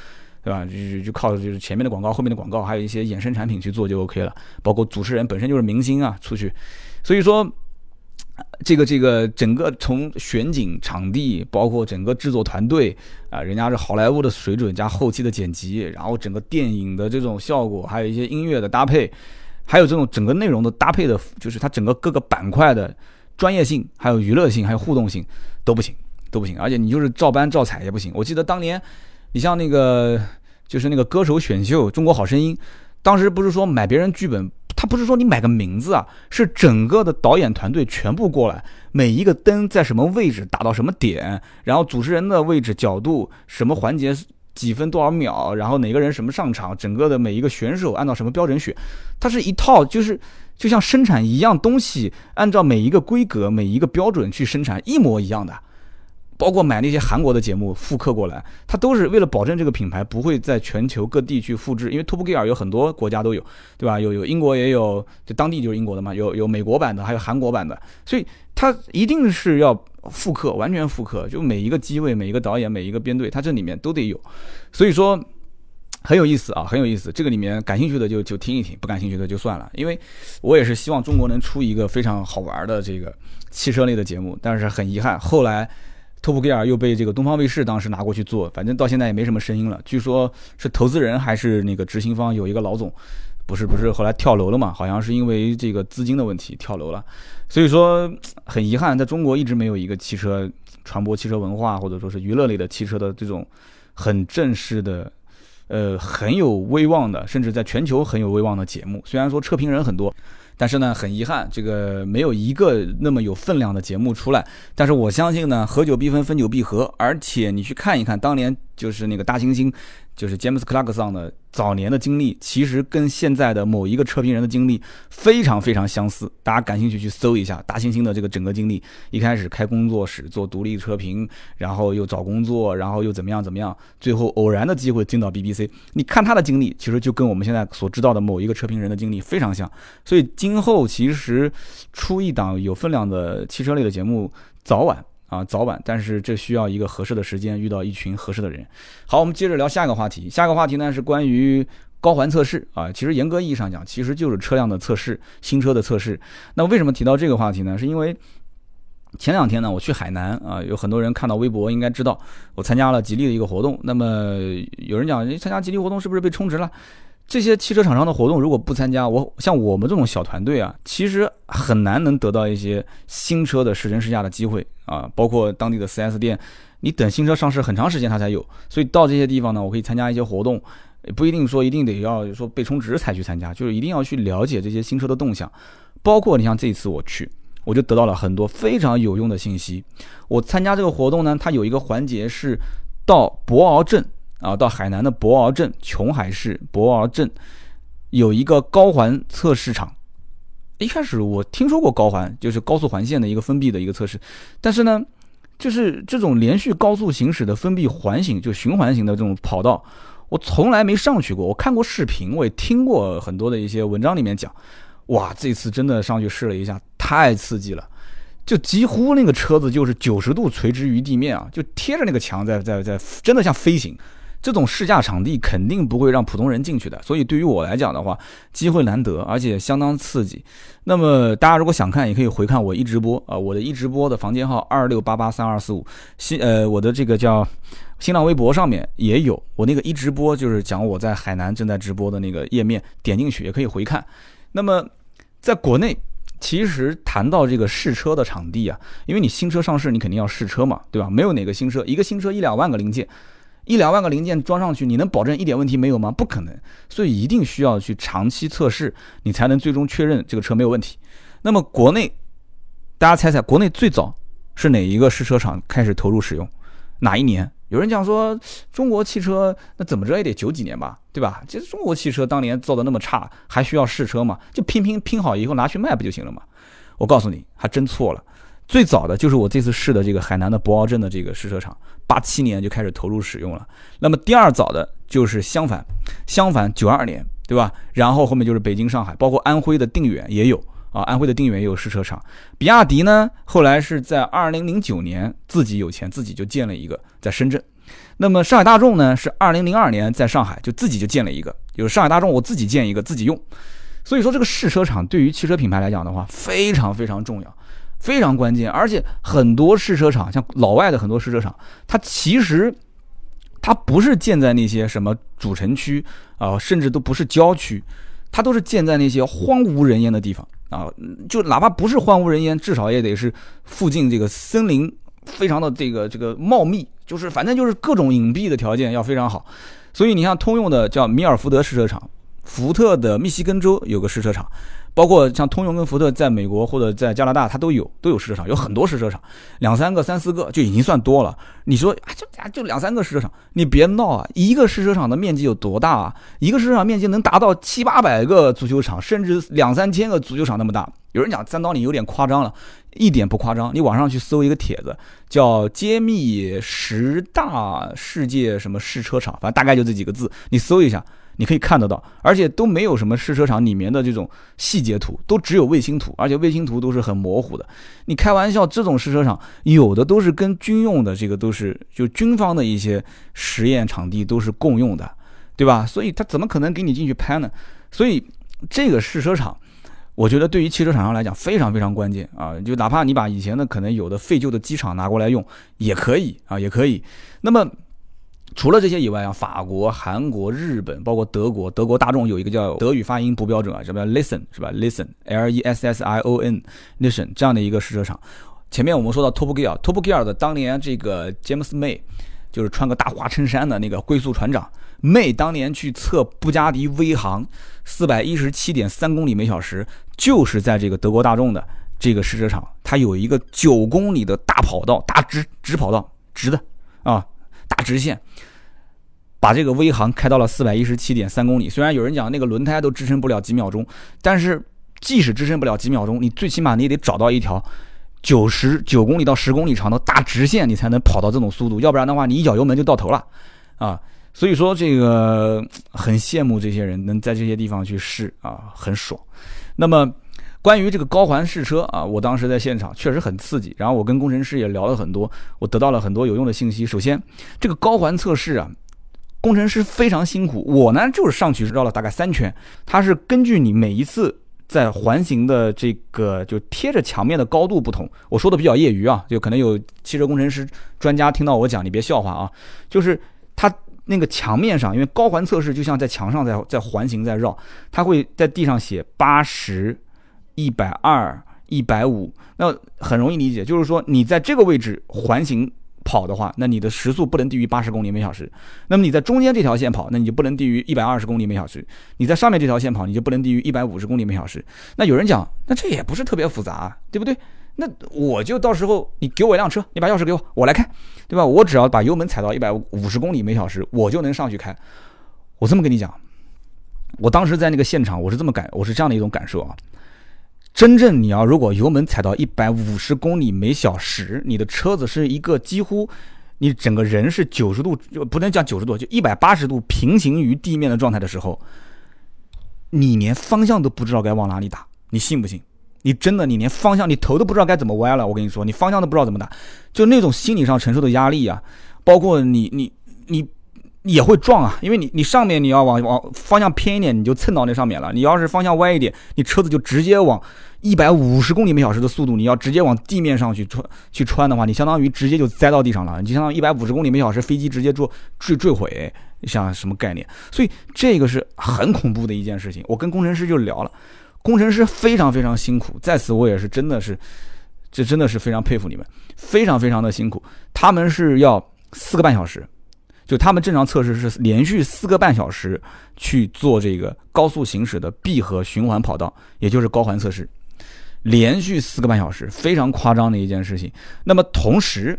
对吧？就就靠就是前面的广告、后面的广告，还有一些衍生产品去做就 OK 了，包括主持人本身就是明星啊，出去，所以说。这个这个整个从选景场地，包括整个制作团队啊，人家是好莱坞的水准加后期的剪辑，然后整个电影的这种效果，还有一些音乐的搭配，还有这种整个内容的搭配的，就是它整个各个板块的专业性，还有娱乐性，还有互动性都不行，都不行。而且你就是照搬照踩也不行。我记得当年，你像那个就是那个歌手选秀《中国好声音》，当时不是说买别人剧本。他不是说你买个名字啊，是整个的导演团队全部过来，每一个灯在什么位置打到什么点，然后主持人的位置角度，什么环节几分多少秒，然后哪个人什么上场，整个的每一个选手按照什么标准选，它是一套就是就像生产一样东西，按照每一个规格、每一个标准去生产一模一样的。包括买那些韩国的节目复刻过来，它都是为了保证这个品牌不会在全球各地去复制，因为 Top Gear 有很多国家都有，对吧？有有英国也有，就当地就是英国的嘛，有有美国版的，还有韩国版的，所以它一定是要复刻，完全复刻，就每一个机位、每一个导演、每一个编队，它这里面都得有，所以说很有意思啊，很有意思。这个里面感兴趣的就就听。一听，不感兴趣的就算了，因为我也是希望中国能出一个非常好玩的这个汽车类的节目，但是很遗憾，后来。Top Gear 又被这个东方卫视当时拿过去做，反正到现在也没什么声音了。据说是投资人还是那个执行方有一个老总，不是不是后来跳楼了嘛？好像是因为这个资金的问题跳楼了。所以说很遗憾，在中国一直没有一个汽车传播汽车文化或者说是娱乐类的汽车的这种很正式的，呃很有威望的，甚至在全球很有威望的节目。虽然说车评人很多。但是呢，很遗憾，这个没有一个那么有分量的节目出来。但是我相信呢，合久必分，分久必合。而且你去看一看，当年就是那个大猩猩。就是詹姆斯·克拉克桑的早年的经历，其实跟现在的某一个车评人的经历非常非常相似。大家感兴趣去搜一下大猩猩的这个整个经历。一开始开工作室做独立车评，然后又找工作，然后又怎么样怎么样，最后偶然的机会进到 BBC。你看他的经历，其实就跟我们现在所知道的某一个车评人的经历非常像。所以今后其实出一档有分量的汽车类的节目，早晚。啊，早晚，但是这需要一个合适的时间，遇到一群合适的人。好，我们接着聊下一个话题。下一个话题呢是关于高环测试啊，其实严格意义上讲，其实就是车辆的测试，新车的测试。那为什么提到这个话题呢？是因为前两天呢，我去海南啊，有很多人看到微博应该知道，我参加了吉利的一个活动。那么有人讲，你参加吉利活动是不是被充值了？这些汽车厂商的活动如果不参加，我像我们这种小团队啊，其实很难能得到一些新车的试乘试驾的机会啊。包括当地的 4S 店，你等新车上市很长时间它才有。所以到这些地方呢，我可以参加一些活动，不一定说一定得要说被充值才去参加，就是一定要去了解这些新车的动向。包括你像这一次我去，我就得到了很多非常有用的信息。我参加这个活动呢，它有一个环节是到博鳌镇。啊，到海南的博鳌镇，琼海市博鳌镇有一个高环测试场。一开始我听说过高环，就是高速环线的一个封闭的一个测试，但是呢，就是这种连续高速行驶的封闭环形，就循环型的这种跑道，我从来没上去过。我看过视频，我也听过很多的一些文章里面讲，哇，这次真的上去试了一下，太刺激了，就几乎那个车子就是九十度垂直于地面啊，就贴着那个墙在在在，真的像飞行。这种试驾场地肯定不会让普通人进去的，所以对于我来讲的话，机会难得，而且相当刺激。那么大家如果想看，也可以回看我一直播啊，我的一直播的房间号二六八八三二四五，新呃我的这个叫新浪微博上面也有我那个一直播，就是讲我在海南正在直播的那个页面，点进去也可以回看。那么在国内，其实谈到这个试车的场地啊，因为你新车上市，你肯定要试车嘛，对吧？没有哪个新车，一个新车一两万个零件。一两万个零件装上去，你能保证一点问题没有吗？不可能，所以一定需要去长期测试，你才能最终确认这个车没有问题。那么国内，大家猜猜，国内最早是哪一个试车厂开始投入使用？哪一年？有人讲说，中国汽车那怎么着也得九几年吧，对吧？其实中国汽车当年造的那么差，还需要试车吗？就拼拼拼好以后拿去卖不就行了吗？我告诉你，还真错了。最早的就是我这次试的这个海南的博鳌镇的这个试车场，八七年就开始投入使用了。那么第二早的就是相反，相反九二年，对吧？然后后面就是北京、上海，包括安徽的定远也有。啊，安徽的定远也有试车场。比亚迪呢，后来是在二零零九年自己有钱，自己就建了一个在深圳。那么上海大众呢，是二零零二年在上海就自己就建了一个，就是上海大众我自己建一个自己用。所以说这个试车场对于汽车品牌来讲的话，非常非常重要，非常关键。而且很多试车场，像老外的很多试车场，它其实它不是建在那些什么主城区啊，甚至都不是郊区，它都是建在那些荒无人烟的地方。啊，就哪怕不是荒无人烟，至少也得是附近这个森林非常的这个这个茂密，就是反正就是各种隐蔽的条件要非常好。所以你像通用的叫米尔福德试车场，福特的密西根州有个试车场。包括像通用跟福特在美国或者在加拿大，它都有都有试车场，有很多试车场，两三个、三四个就已经算多了。你说啊，就就两三个试车场，你别闹啊！一个试车场的面积有多大啊？一个试车场面积能达到七八百个足球场，甚至两三千个足球场那么大。有人讲三刀你有点夸张了，一点不夸张。你网上去搜一个帖子，叫“揭秘十大世界什么试车场”，反正大概就这几个字，你搜一下。你可以看得到，而且都没有什么试车场里面的这种细节图，都只有卫星图，而且卫星图都是很模糊的。你开玩笑，这种试车场有的都是跟军用的这个都是就军方的一些实验场地都是共用的，对吧？所以他怎么可能给你进去拍呢？所以这个试车场，我觉得对于汽车厂商来讲非常非常关键啊！就哪怕你把以前的可能有的废旧的机场拿过来用也可以啊，也可以。那么。除了这些以外啊，法国、韩国、日本，包括德国，德国大众有一个叫德语发音不标准啊，什么 listen 是吧？listen，l e s s i o n，listen 这样的一个试车场。前面我们说到 Top Gear，Top Gear 的当年这个 James May，就是穿个大花衬衫的那个龟速船长 May，当年去测布加迪威航四百一十七点三公里每小时，就是在这个德国大众的这个试车场，它有一个九公里的大跑道，大直直跑道，直的啊。大直线，把这个威航开到了四百一十七点三公里。虽然有人讲那个轮胎都支撑不了几秒钟，但是即使支撑不了几秒钟，你最起码你也得找到一条九十九公里到十公里长的大直线，你才能跑到这种速度。要不然的话，你一脚油门就到头了啊！所以说，这个很羡慕这些人能在这些地方去试啊，很爽。那么。关于这个高环试车啊，我当时在现场确实很刺激。然后我跟工程师也聊了很多，我得到了很多有用的信息。首先，这个高环测试啊，工程师非常辛苦。我呢就是上去绕了大概三圈，它是根据你每一次在环形的这个就贴着墙面的高度不同。我说的比较业余啊，就可能有汽车工程师专家听到我讲，你别笑话啊。就是它那个墙面上，因为高环测试就像在墙上在在环形在绕，它会在地上写八十。一百二、一百五，那很容易理解，就是说你在这个位置环形跑的话，那你的时速不能低于八十公里每小时。那么你在中间这条线跑，那你就不能低于一百二十公里每小时。你在上面这条线跑，你就不能低于一百五十公里每小时。那有人讲，那这也不是特别复杂，对不对？那我就到时候你给我一辆车，你把钥匙给我，我来开，对吧？我只要把油门踩到一百五十公里每小时，我就能上去开。我这么跟你讲，我当时在那个现场，我是这么感，我是这样的一种感受啊。真正你要如果油门踩到一百五十公里每小时，你的车子是一个几乎，你整个人是九十度，就不能讲九十度，就一百八十度平行于地面的状态的时候，你连方向都不知道该往哪里打，你信不信？你真的你连方向你头都不知道该怎么歪了，我跟你说，你方向都不知道怎么打，就那种心理上承受的压力啊，包括你你你。也会撞啊，因为你你上面你要往往方向偏一点，你就蹭到那上面了。你要是方向歪一点，你车子就直接往一百五十公里每小时的速度，你要直接往地面上去穿去穿的话，你相当于直接就栽到地上了。你就相当于一百五十公里每小时飞机直接坠坠坠毁，像什么概念？所以这个是很恐怖的一件事情。我跟工程师就聊了，工程师非常非常辛苦，在此我也是真的是，这真的是非常佩服你们，非常非常的辛苦。他们是要四个半小时。就他们正常测试是连续四个半小时去做这个高速行驶的闭合循环跑道，也就是高环测试，连续四个半小时，非常夸张的一件事情。那么同时，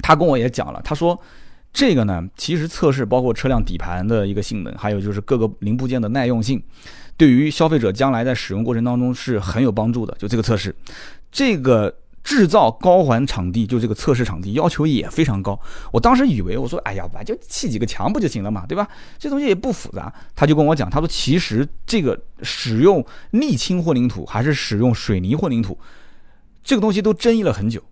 他跟我也讲了，他说这个呢，其实测试包括车辆底盘的一个性能，还有就是各个零部件的耐用性，对于消费者将来在使用过程当中是很有帮助的。就这个测试，这个制造高环场地，就这个测试场地要求也非常高。我当时以为我说，哎呀，我就砌几个墙不就行了嘛，对吧？这东西也不复杂。他就跟我讲，他说其实这个使用沥青混凝土还是使用水泥混凝土，这个东西都争议了很久。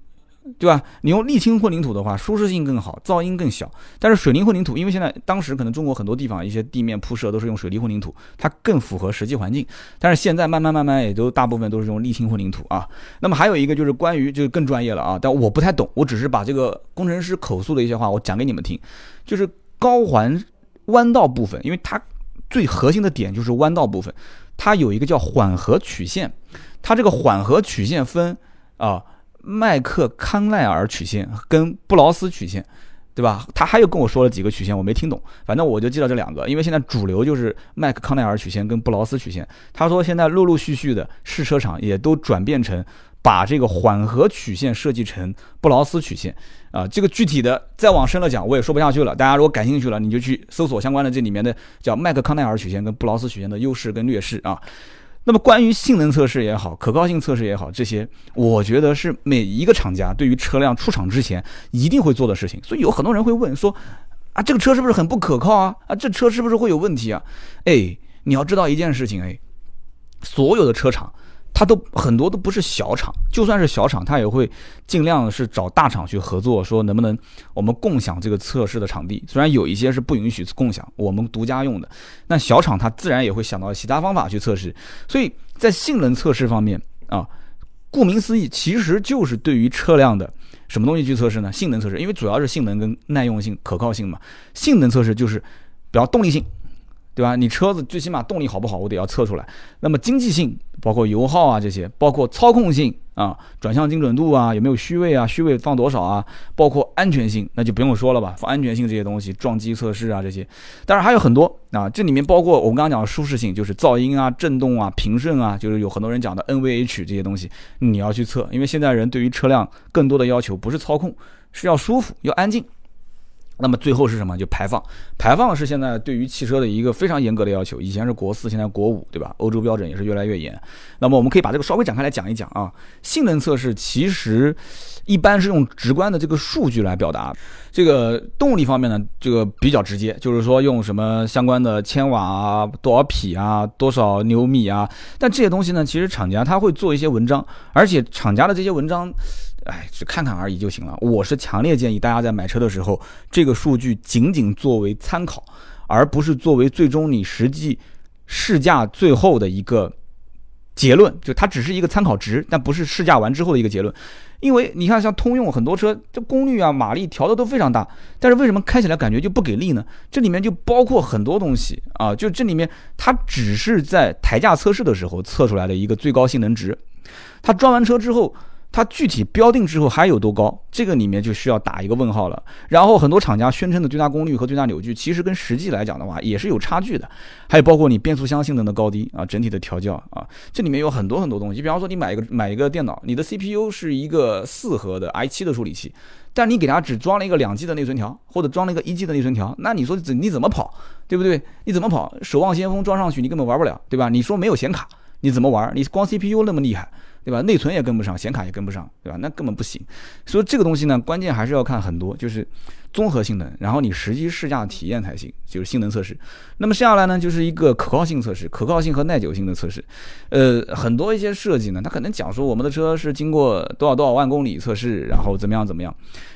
对吧？你用沥青混凝土的话，舒适性更好，噪音更小。但是水泥混凝土，因为现在当时可能中国很多地方一些地面铺设都是用水泥混凝土，它更符合实际环境。但是现在慢慢慢慢也都大部分都是用沥青混凝土啊。那么还有一个就是关于就是更专业了啊，但我不太懂，我只是把这个工程师口述的一些话我讲给你们听。就是高环弯道部分，因为它最核心的点就是弯道部分，它有一个叫缓和曲线，它这个缓和曲线分啊。麦克康奈尔曲线跟布劳斯曲线，对吧？他还有跟我说了几个曲线，我没听懂。反正我就记到这两个，因为现在主流就是麦克康奈尔曲线跟布劳斯曲线。他说现在陆陆续续的试车场也都转变成把这个缓和曲线设计成布劳斯曲线啊。这个具体的再往深了讲，我也说不下去了。大家如果感兴趣了，你就去搜索相关的这里面的叫麦克康奈尔曲线跟布劳斯曲线的优势跟劣势啊。那么关于性能测试也好，可靠性测试也好，这些我觉得是每一个厂家对于车辆出厂之前一定会做的事情。所以有很多人会问说，啊，这个车是不是很不可靠啊？啊，这车是不是会有问题啊？哎，你要知道一件事情，哎，所有的车厂。它都很多都不是小厂，就算是小厂，它也会尽量是找大厂去合作，说能不能我们共享这个测试的场地。虽然有一些是不允许共享，我们独家用的，那小厂它自然也会想到其他方法去测试。所以在性能测试方面啊，顾名思义，其实就是对于车辆的什么东西去测试呢？性能测试，因为主要是性能跟耐用性、可靠性嘛。性能测试就是，比方动力性。对吧？你车子最起码动力好不好，我得要测出来。那么经济性，包括油耗啊这些，包括操控性啊，转向精准度啊，有没有虚位啊，虚位放多少啊，包括安全性，那就不用说了吧，放安全性这些东西，撞击测试啊这些，当然还有很多啊。这里面包括我们刚刚讲的舒适性，就是噪音啊、震动啊、平顺啊，就是有很多人讲的 NVH 这些东西，你要去测，因为现在人对于车辆更多的要求不是操控，是要舒服、要安静。那么最后是什么？就排放，排放是现在对于汽车的一个非常严格的要求。以前是国四，现在国五，对吧？欧洲标准也是越来越严。那么我们可以把这个稍微展开来讲一讲啊。性能测试其实一般是用直观的这个数据来表达。这个动力方面呢，这个比较直接，就是说用什么相关的千瓦啊、多少匹啊、多少牛米啊。但这些东西呢，其实厂家他会做一些文章，而且厂家的这些文章。哎，只看看而已就行了。我是强烈建议大家在买车的时候，这个数据仅仅作为参考，而不是作为最终你实际试驾最后的一个结论。就它只是一个参考值，但不是试驾完之后的一个结论。因为你看，像通用很多车，这功率啊、马力调的都非常大，但是为什么开起来感觉就不给力呢？这里面就包括很多东西啊。就这里面，它只是在抬价测试的时候测出来的一个最高性能值，它装完车之后。它具体标定之后还有多高，这个里面就需要打一个问号了。然后很多厂家宣称的最大功率和最大扭矩，其实跟实际来讲的话也是有差距的。还有包括你变速箱性能的高低啊，整体的调教啊，这里面有很多很多东西。比方说你买一个买一个电脑，你的 CPU 是一个四核的 i7 的处理器，但你给它只装了一个两 G 的内存条，或者装了一个一 G 的内存条，那你说怎你怎么跑，对不对？你怎么跑？守望先锋装上去你根本玩不了，对吧？你说没有显卡，你怎么玩？你光 CPU 那么厉害？对吧？内存也跟不上，显卡也跟不上，对吧？那根本不行。所以这个东西呢，关键还是要看很多，就是综合性能，然后你实际试驾体验才行，就是性能测试。那么剩下来呢，就是一个可靠性测试，可靠性和耐久性的测试。呃，很多一些设计呢，它可能讲说我们的车是经过多少多少万公里测试，然后怎么样怎么样。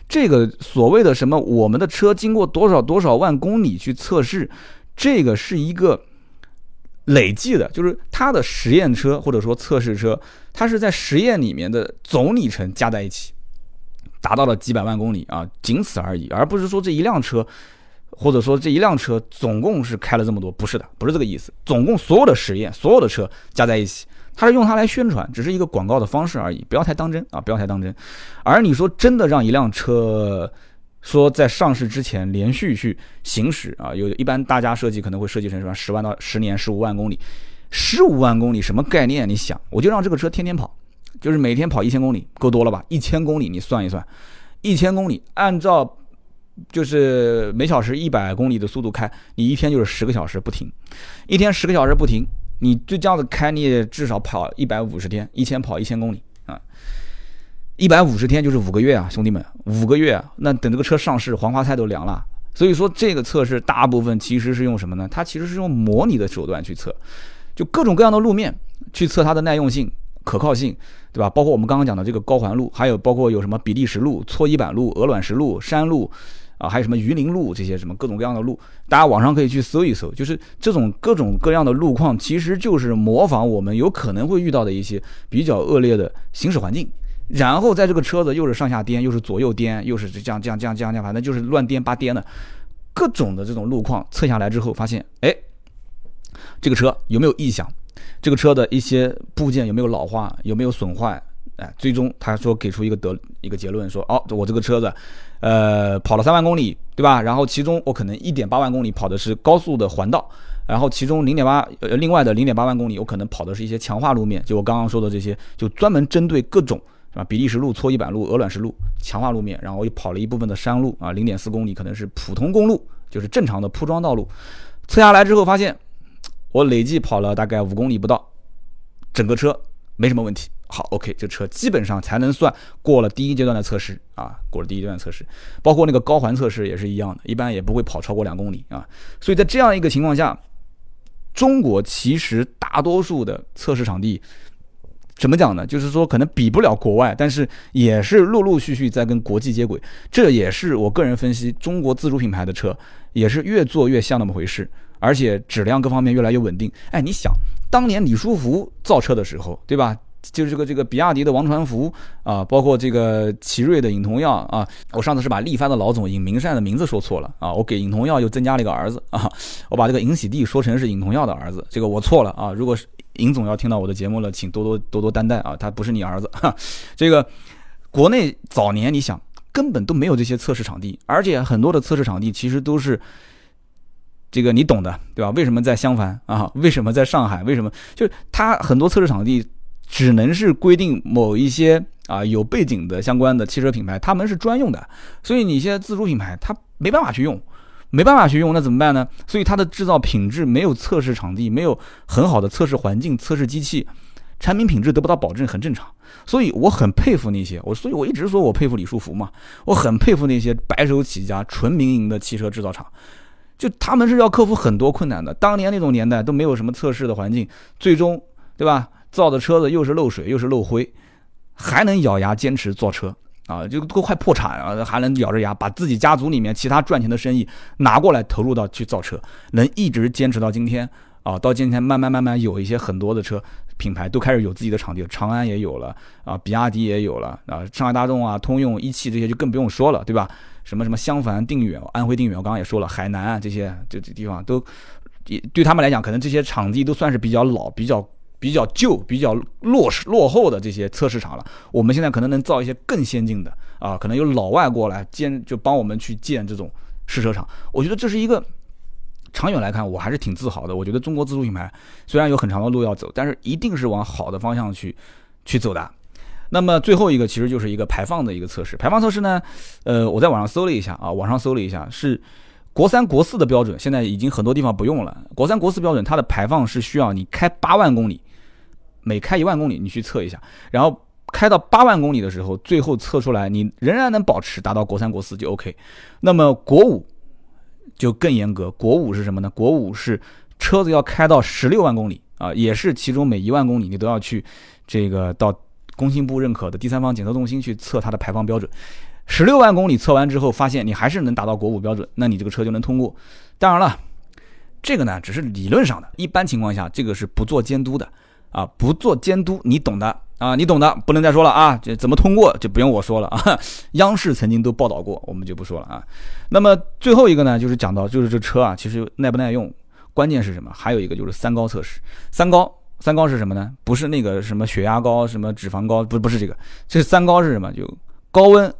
这个所谓的什么，我们的车经过多少多少万公里去测试，这个是一个。累计的，就是它的实验车或者说测试车，它是在实验里面的总里程加在一起，达到了几百万公里啊，仅此而已，而不是说这一辆车，或者说这一辆车总共是开了这么多，不是的，不是这个意思。总共所有的实验，所有的车加在一起，它是用它来宣传，只是一个广告的方式而已，不要太当真啊，不要太当真。而你说真的让一辆车。说在上市之前连续去行驶啊，有一般大家设计可能会设计成什么十万到十年十五万公里，十五万公里什么概念？你想，我就让这个车天天跑，就是每天跑一千公里，够多了吧？一千公里你算一算，一千公里按照就是每小时一百公里的速度开，你一天就是十个小时不停，一天十个小时不停，你就这样子开，你也至少跑一百五十天，一天跑一千公里啊，一百五十天就是五个月啊，兄弟们，五个月，那等这个车上市，黄花菜都凉了。所以说这个测试大部分其实是用什么呢？它其实是用模拟的手段去测，就各种各样的路面去测它的耐用性、可靠性，对吧？包括我们刚刚讲的这个高环路，还有包括有什么比利时路、搓衣板路、鹅卵石路、山路。啊，还有什么榆林路这些什么各种各样的路，大家网上可以去搜一搜。就是这种各种各样的路况，其实就是模仿我们有可能会遇到的一些比较恶劣的行驶环境。然后在这个车子又是上下颠，又是左右颠，又是这样这样这样这样这样，反正就是乱颠八颠的，各种的这种路况测下来之后，发现哎，这个车有没有异响？这个车的一些部件有没有老化？有没有损坏？哎，最终他说给出一个得一个结论，说哦，我这个车子，呃，跑了三万公里，对吧？然后其中我可能一点八万公里跑的是高速的环道，然后其中零点八呃另外的零点八万公里，我可能跑的是一些强化路面，就我刚刚说的这些，就专门针对各种是吧？比利时路、搓衣板路、鹅卵石路强化路面，然后又跑了一部分的山路啊，零点四公里可能是普通公路，就是正常的铺装道路，测下来之后发现，我累计跑了大概五公里不到，整个车没什么问题。好，OK，这车基本上才能算过了第一阶段的测试啊，过了第一阶段测试，包括那个高环测试也是一样的，一般也不会跑超过两公里啊。所以在这样一个情况下，中国其实大多数的测试场地，怎么讲呢？就是说可能比不了国外，但是也是陆陆续续在跟国际接轨。这也是我个人分析，中国自主品牌的车也是越做越像那么回事，而且质量各方面越来越稳定。哎，你想，当年李书福造车的时候，对吧？就是这个这个比亚迪的王传福啊，包括这个奇瑞的尹同耀啊，我上次是把力帆的老总尹明善的名字说错了啊，我给尹同耀又增加了一个儿子啊，我把这个尹喜地说成是尹同耀的儿子，这个我错了啊，如果是尹总要听到我的节目了，请多多多多担待啊，他不是你儿子哈，这个国内早年你想根本都没有这些测试场地，而且很多的测试场地其实都是这个你懂的对吧？为什么在襄樊啊？为什么在上海？为什么就是他很多测试场地？只能是规定某一些啊有背景的相关的汽车品牌，他们是专用的，所以你现在自主品牌它没办法去用，没办法去用，那怎么办呢？所以它的制造品质没有测试场地，没有很好的测试环境、测试机器，产品品质得不到保证，很正常。所以我很佩服那些我，所以我一直说我佩服李书福嘛，我很佩服那些白手起家、纯民营的汽车制造厂，就他们是要克服很多困难的。当年那种年代都没有什么测试的环境，最终对吧？造的车子又是漏水又是漏灰，还能咬牙坚持造车啊，就都快破产啊，还能咬着牙把自己家族里面其他赚钱的生意拿过来投入到去造车，能一直坚持到今天啊，到今天慢慢慢慢有一些很多的车品牌都开始有自己的场地，长安也有了啊，比亚迪也有了啊，上海大众啊、通用、一汽这些就更不用说了，对吧？什么什么襄樊、定远、安徽定远，我刚刚也说了，海南啊这些这这地方都，对他们来讲，可能这些场地都算是比较老、比较。比较旧、比较落落后的这些测试场了，我们现在可能能造一些更先进的啊，可能有老外过来建，就帮我们去建这种试车场。我觉得这是一个长远来看，我还是挺自豪的。我觉得中国自主品牌虽然有很长的路要走，但是一定是往好的方向去去走的。那么最后一个其实就是一个排放的一个测试。排放测试呢，呃，我在网上搜了一下啊，网上搜了一下是。国三、国四的标准现在已经很多地方不用了。国三、国四标准，它的排放是需要你开八万公里，每开一万公里你去测一下，然后开到八万公里的时候，最后测出来你仍然能保持达到国三、国四就 OK。那么国五就更严格，国五是什么呢？国五是车子要开到十六万公里啊，也是其中每一万公里你都要去这个到工信部认可的第三方检测中心去测它的排放标准。十六万公里测完之后，发现你还是能达到国五标准，那你这个车就能通过。当然了，这个呢只是理论上的，一般情况下这个是不做监督的啊，不做监督，你懂的啊，你懂的，不能再说了啊，这怎么通过就不用我说了啊。央视曾经都报道过，我们就不说了啊。那么最后一个呢，就是讲到就是这车啊，其实耐不耐用，关键是什么？还有一个就是三高测试。三高，三高是什么呢？不是那个什么血压高、什么脂肪高，不不是这个，这三高是什么？就高温。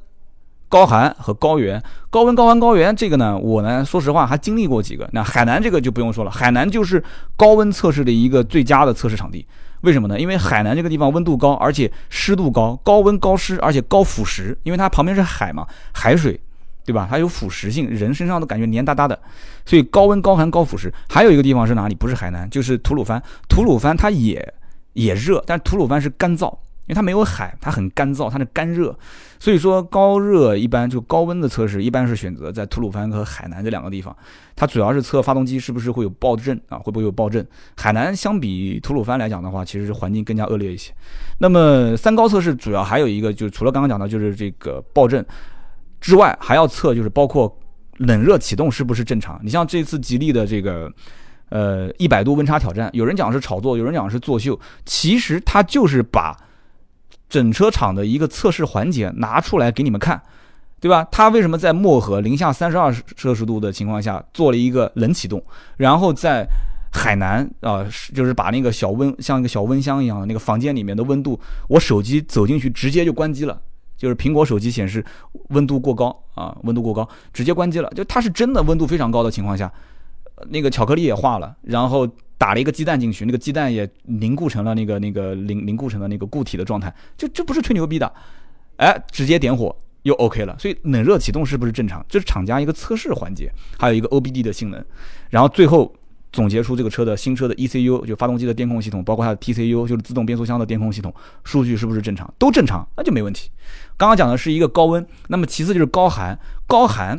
高寒和高原，高温、高寒、高原，这个呢，我呢，说实话还经历过几个。那海南这个就不用说了，海南就是高温测试的一个最佳的测试场地。为什么呢？因为海南这个地方温度高，而且湿度高，高温高湿，而且高腐蚀，因为它旁边是海嘛，海水对吧？它有腐蚀性，人身上都感觉黏哒哒的，所以高温、高寒、高腐蚀。还有一个地方是哪里？不是海南，就是吐鲁番。吐鲁番它也也热，但吐鲁番是干燥。因为它没有海，它很干燥，它的干热，所以说高热一般就高温的测试一般是选择在吐鲁番和海南这两个地方，它主要是测发动机是不是会有爆震啊，会不会有爆震。海南相比吐鲁番来讲的话，其实是环境更加恶劣一些。那么三高测试主要还有一个，就除了刚刚讲的就是这个爆震之外，还要测就是包括冷热启动是不是正常。你像这次吉利的这个呃一百度温差挑战，有人讲是炒作，有人讲是作秀，其实它就是把。整车厂的一个测试环节拿出来给你们看，对吧？它为什么在漠河零下三十二摄氏度的情况下做了一个冷启动，然后在海南啊，就是把那个小温像一个小温箱一样的那个房间里面的温度，我手机走进去直接就关机了，就是苹果手机显示温度过高啊，温度过高直接关机了，就它是真的温度非常高的情况下，那个巧克力也化了，然后。打了一个鸡蛋进去，那个鸡蛋也凝固成了那个那个凝凝固成了那个固体的状态，就这不是吹牛逼的，哎，直接点火又 OK 了。所以冷热启动是不是正常？这是厂家一个测试环节，还有一个 OBD 的性能，然后最后总结出这个车的新车的 ECU，就发动机的电控系统，包括它的 TCU，就是自动变速箱的电控系统，数据是不是正常？都正常，那就没问题。刚刚讲的是一个高温，那么其次就是高寒，高寒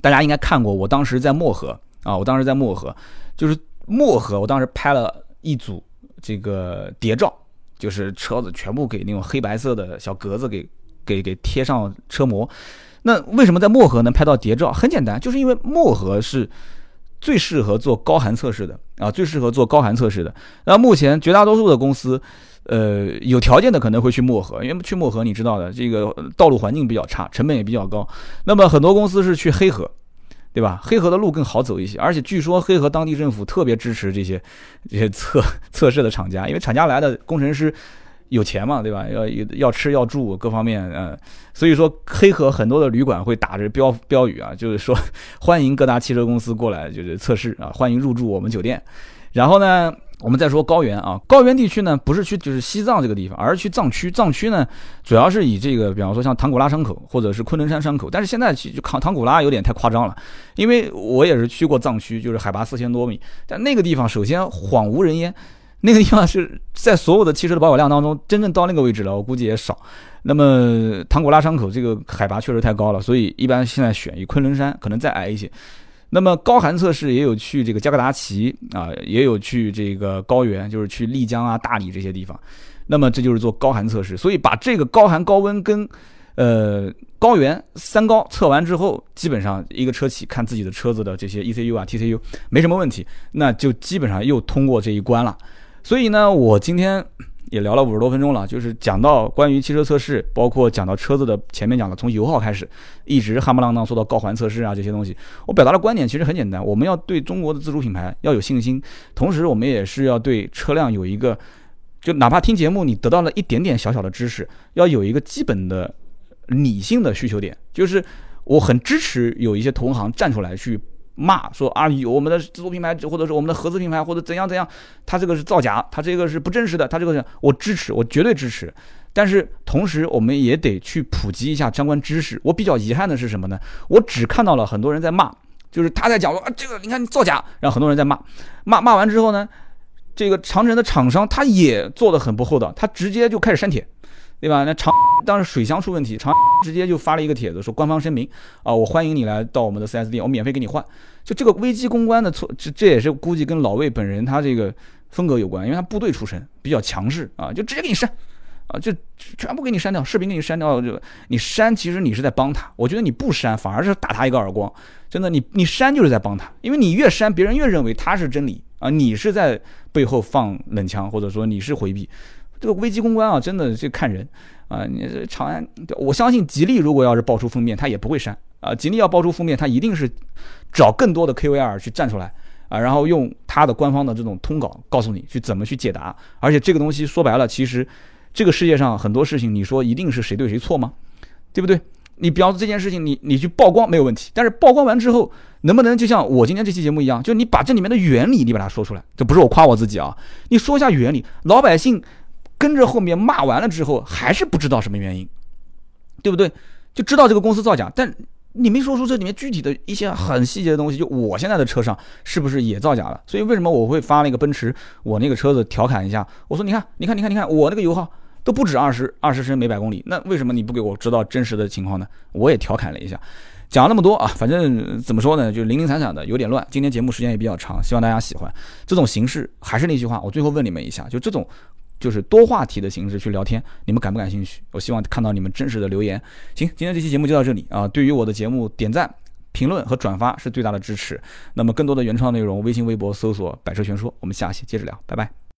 大家应该看过，我当时在漠河啊，我当时在漠河，就是。漠河，我当时拍了一组这个谍照，就是车子全部给那种黑白色的小格子给给给贴上车模。那为什么在漠河能拍到谍照？很简单，就是因为漠河是最适合做高寒测试的啊，最适合做高寒测试的。那目前绝大多数的公司，呃，有条件的可能会去漠河，因为去漠河你知道的，这个道路环境比较差，成本也比较高。那么很多公司是去黑河。对吧？黑河的路更好走一些，而且据说黑河当地政府特别支持这些这些测 测试的厂家，因为厂家来的工程师有钱嘛，对吧？要要吃要住各方面，嗯，所以说黑河很多的旅馆会打着标标语啊，就是说 欢迎各大汽车公司过来就是测试啊，欢迎入住我们酒店，然后呢。我们再说高原啊，高原地区呢，不是去就是西藏这个地方，而是去藏区。藏区呢，主要是以这个，比方说像唐古拉山口或者是昆仑山山口。但是现在去就唐唐古拉有点太夸张了，因为我也是去过藏区，就是海拔四千多米，但那个地方首先荒无人烟，那个地方是在所有的汽车的保有量当中，真正到那个位置了，我估计也少。那么唐古拉山口这个海拔确实太高了，所以一般现在选以昆仑山可能再矮一些。那么高寒测试也有去这个加格达奇啊，也有去这个高原，就是去丽江啊、大理这些地方。那么这就是做高寒测试，所以把这个高寒高温跟呃高原三高测完之后，基本上一个车企看自己的车子的这些 ECU 啊、TCU 没什么问题，那就基本上又通过这一关了。所以呢，我今天。也聊了五十多分钟了，就是讲到关于汽车测试，包括讲到车子的前面讲的从油耗开始，一直哈不啷当说到高环测试啊这些东西。我表达的观点其实很简单，我们要对中国的自主品牌要有信心，同时我们也是要对车辆有一个，就哪怕听节目你得到了一点点小小的知识，要有一个基本的理性的需求点，就是我很支持有一些同行站出来去。骂说啊，有我们的自主品牌，或者是我们的合资品牌，或者怎样怎样，他这个是造假，他这个是不真实的，他这个是我支持，我绝对支持。但是同时，我们也得去普及一下相关知识。我比较遗憾的是什么呢？我只看到了很多人在骂，就是他在讲说啊，这个你看你造假，然后很多人在骂，骂骂完之后呢，这个长城的厂商他也做的很不厚道，他直接就开始删帖。对吧？那长当时水箱出问题，长直接就发了一个帖子说官方声明啊，我欢迎你来到我们的 4S 店，我免费给你换。就这个危机公关的错，这这也是估计跟老魏本人他这个风格有关，因为他部队出身，比较强势啊，就直接给你删啊，就全部给你删掉，视频给你删掉，就你删其实你是在帮他，我觉得你不删反而是打他一个耳光，真的，你你删就是在帮他，因为你越删，别人越认为他是真理啊，你是在背后放冷枪，或者说你是回避。这个危机公关啊，真的就看人啊！你这长安，我相信吉利如果要是爆出负面，他也不会删啊。吉利要爆出负面，他一定是找更多的 KOL 去站出来啊，然后用他的官方的这种通稿告诉你去怎么去解答。而且这个东西说白了，其实这个世界上很多事情，你说一定是谁对谁错吗？对不对？你比方说这件事情，你你去曝光没有问题，但是曝光完之后，能不能就像我今天这期节目一样，就你把这里面的原理你把它说出来？这不是我夸我自己啊，你说一下原理，老百姓。跟着后面骂完了之后，还是不知道什么原因，对不对？就知道这个公司造假，但你没说出这里面具体的一些很细节的东西，就我现在的车上是不是也造假了？所以为什么我会发那个奔驰我那个车子调侃一下？我说你看，你看，你看，你看，我那个油耗都不止二十二十升每百公里，那为什么你不给我知道真实的情况呢？我也调侃了一下，讲了那么多啊，反正怎么说呢，就零零散散的，有点乱。今天节目时间也比较长，希望大家喜欢这种形式。还是那句话，我最后问你们一下，就这种。就是多话题的形式去聊天，你们感不感兴趣？我希望看到你们真实的留言。行，今天这期节目就到这里啊！对于我的节目，点赞、评论和转发是最大的支持。那么更多的原创内容，微信、微博搜索“百车全说”。我们下期接着聊，拜拜。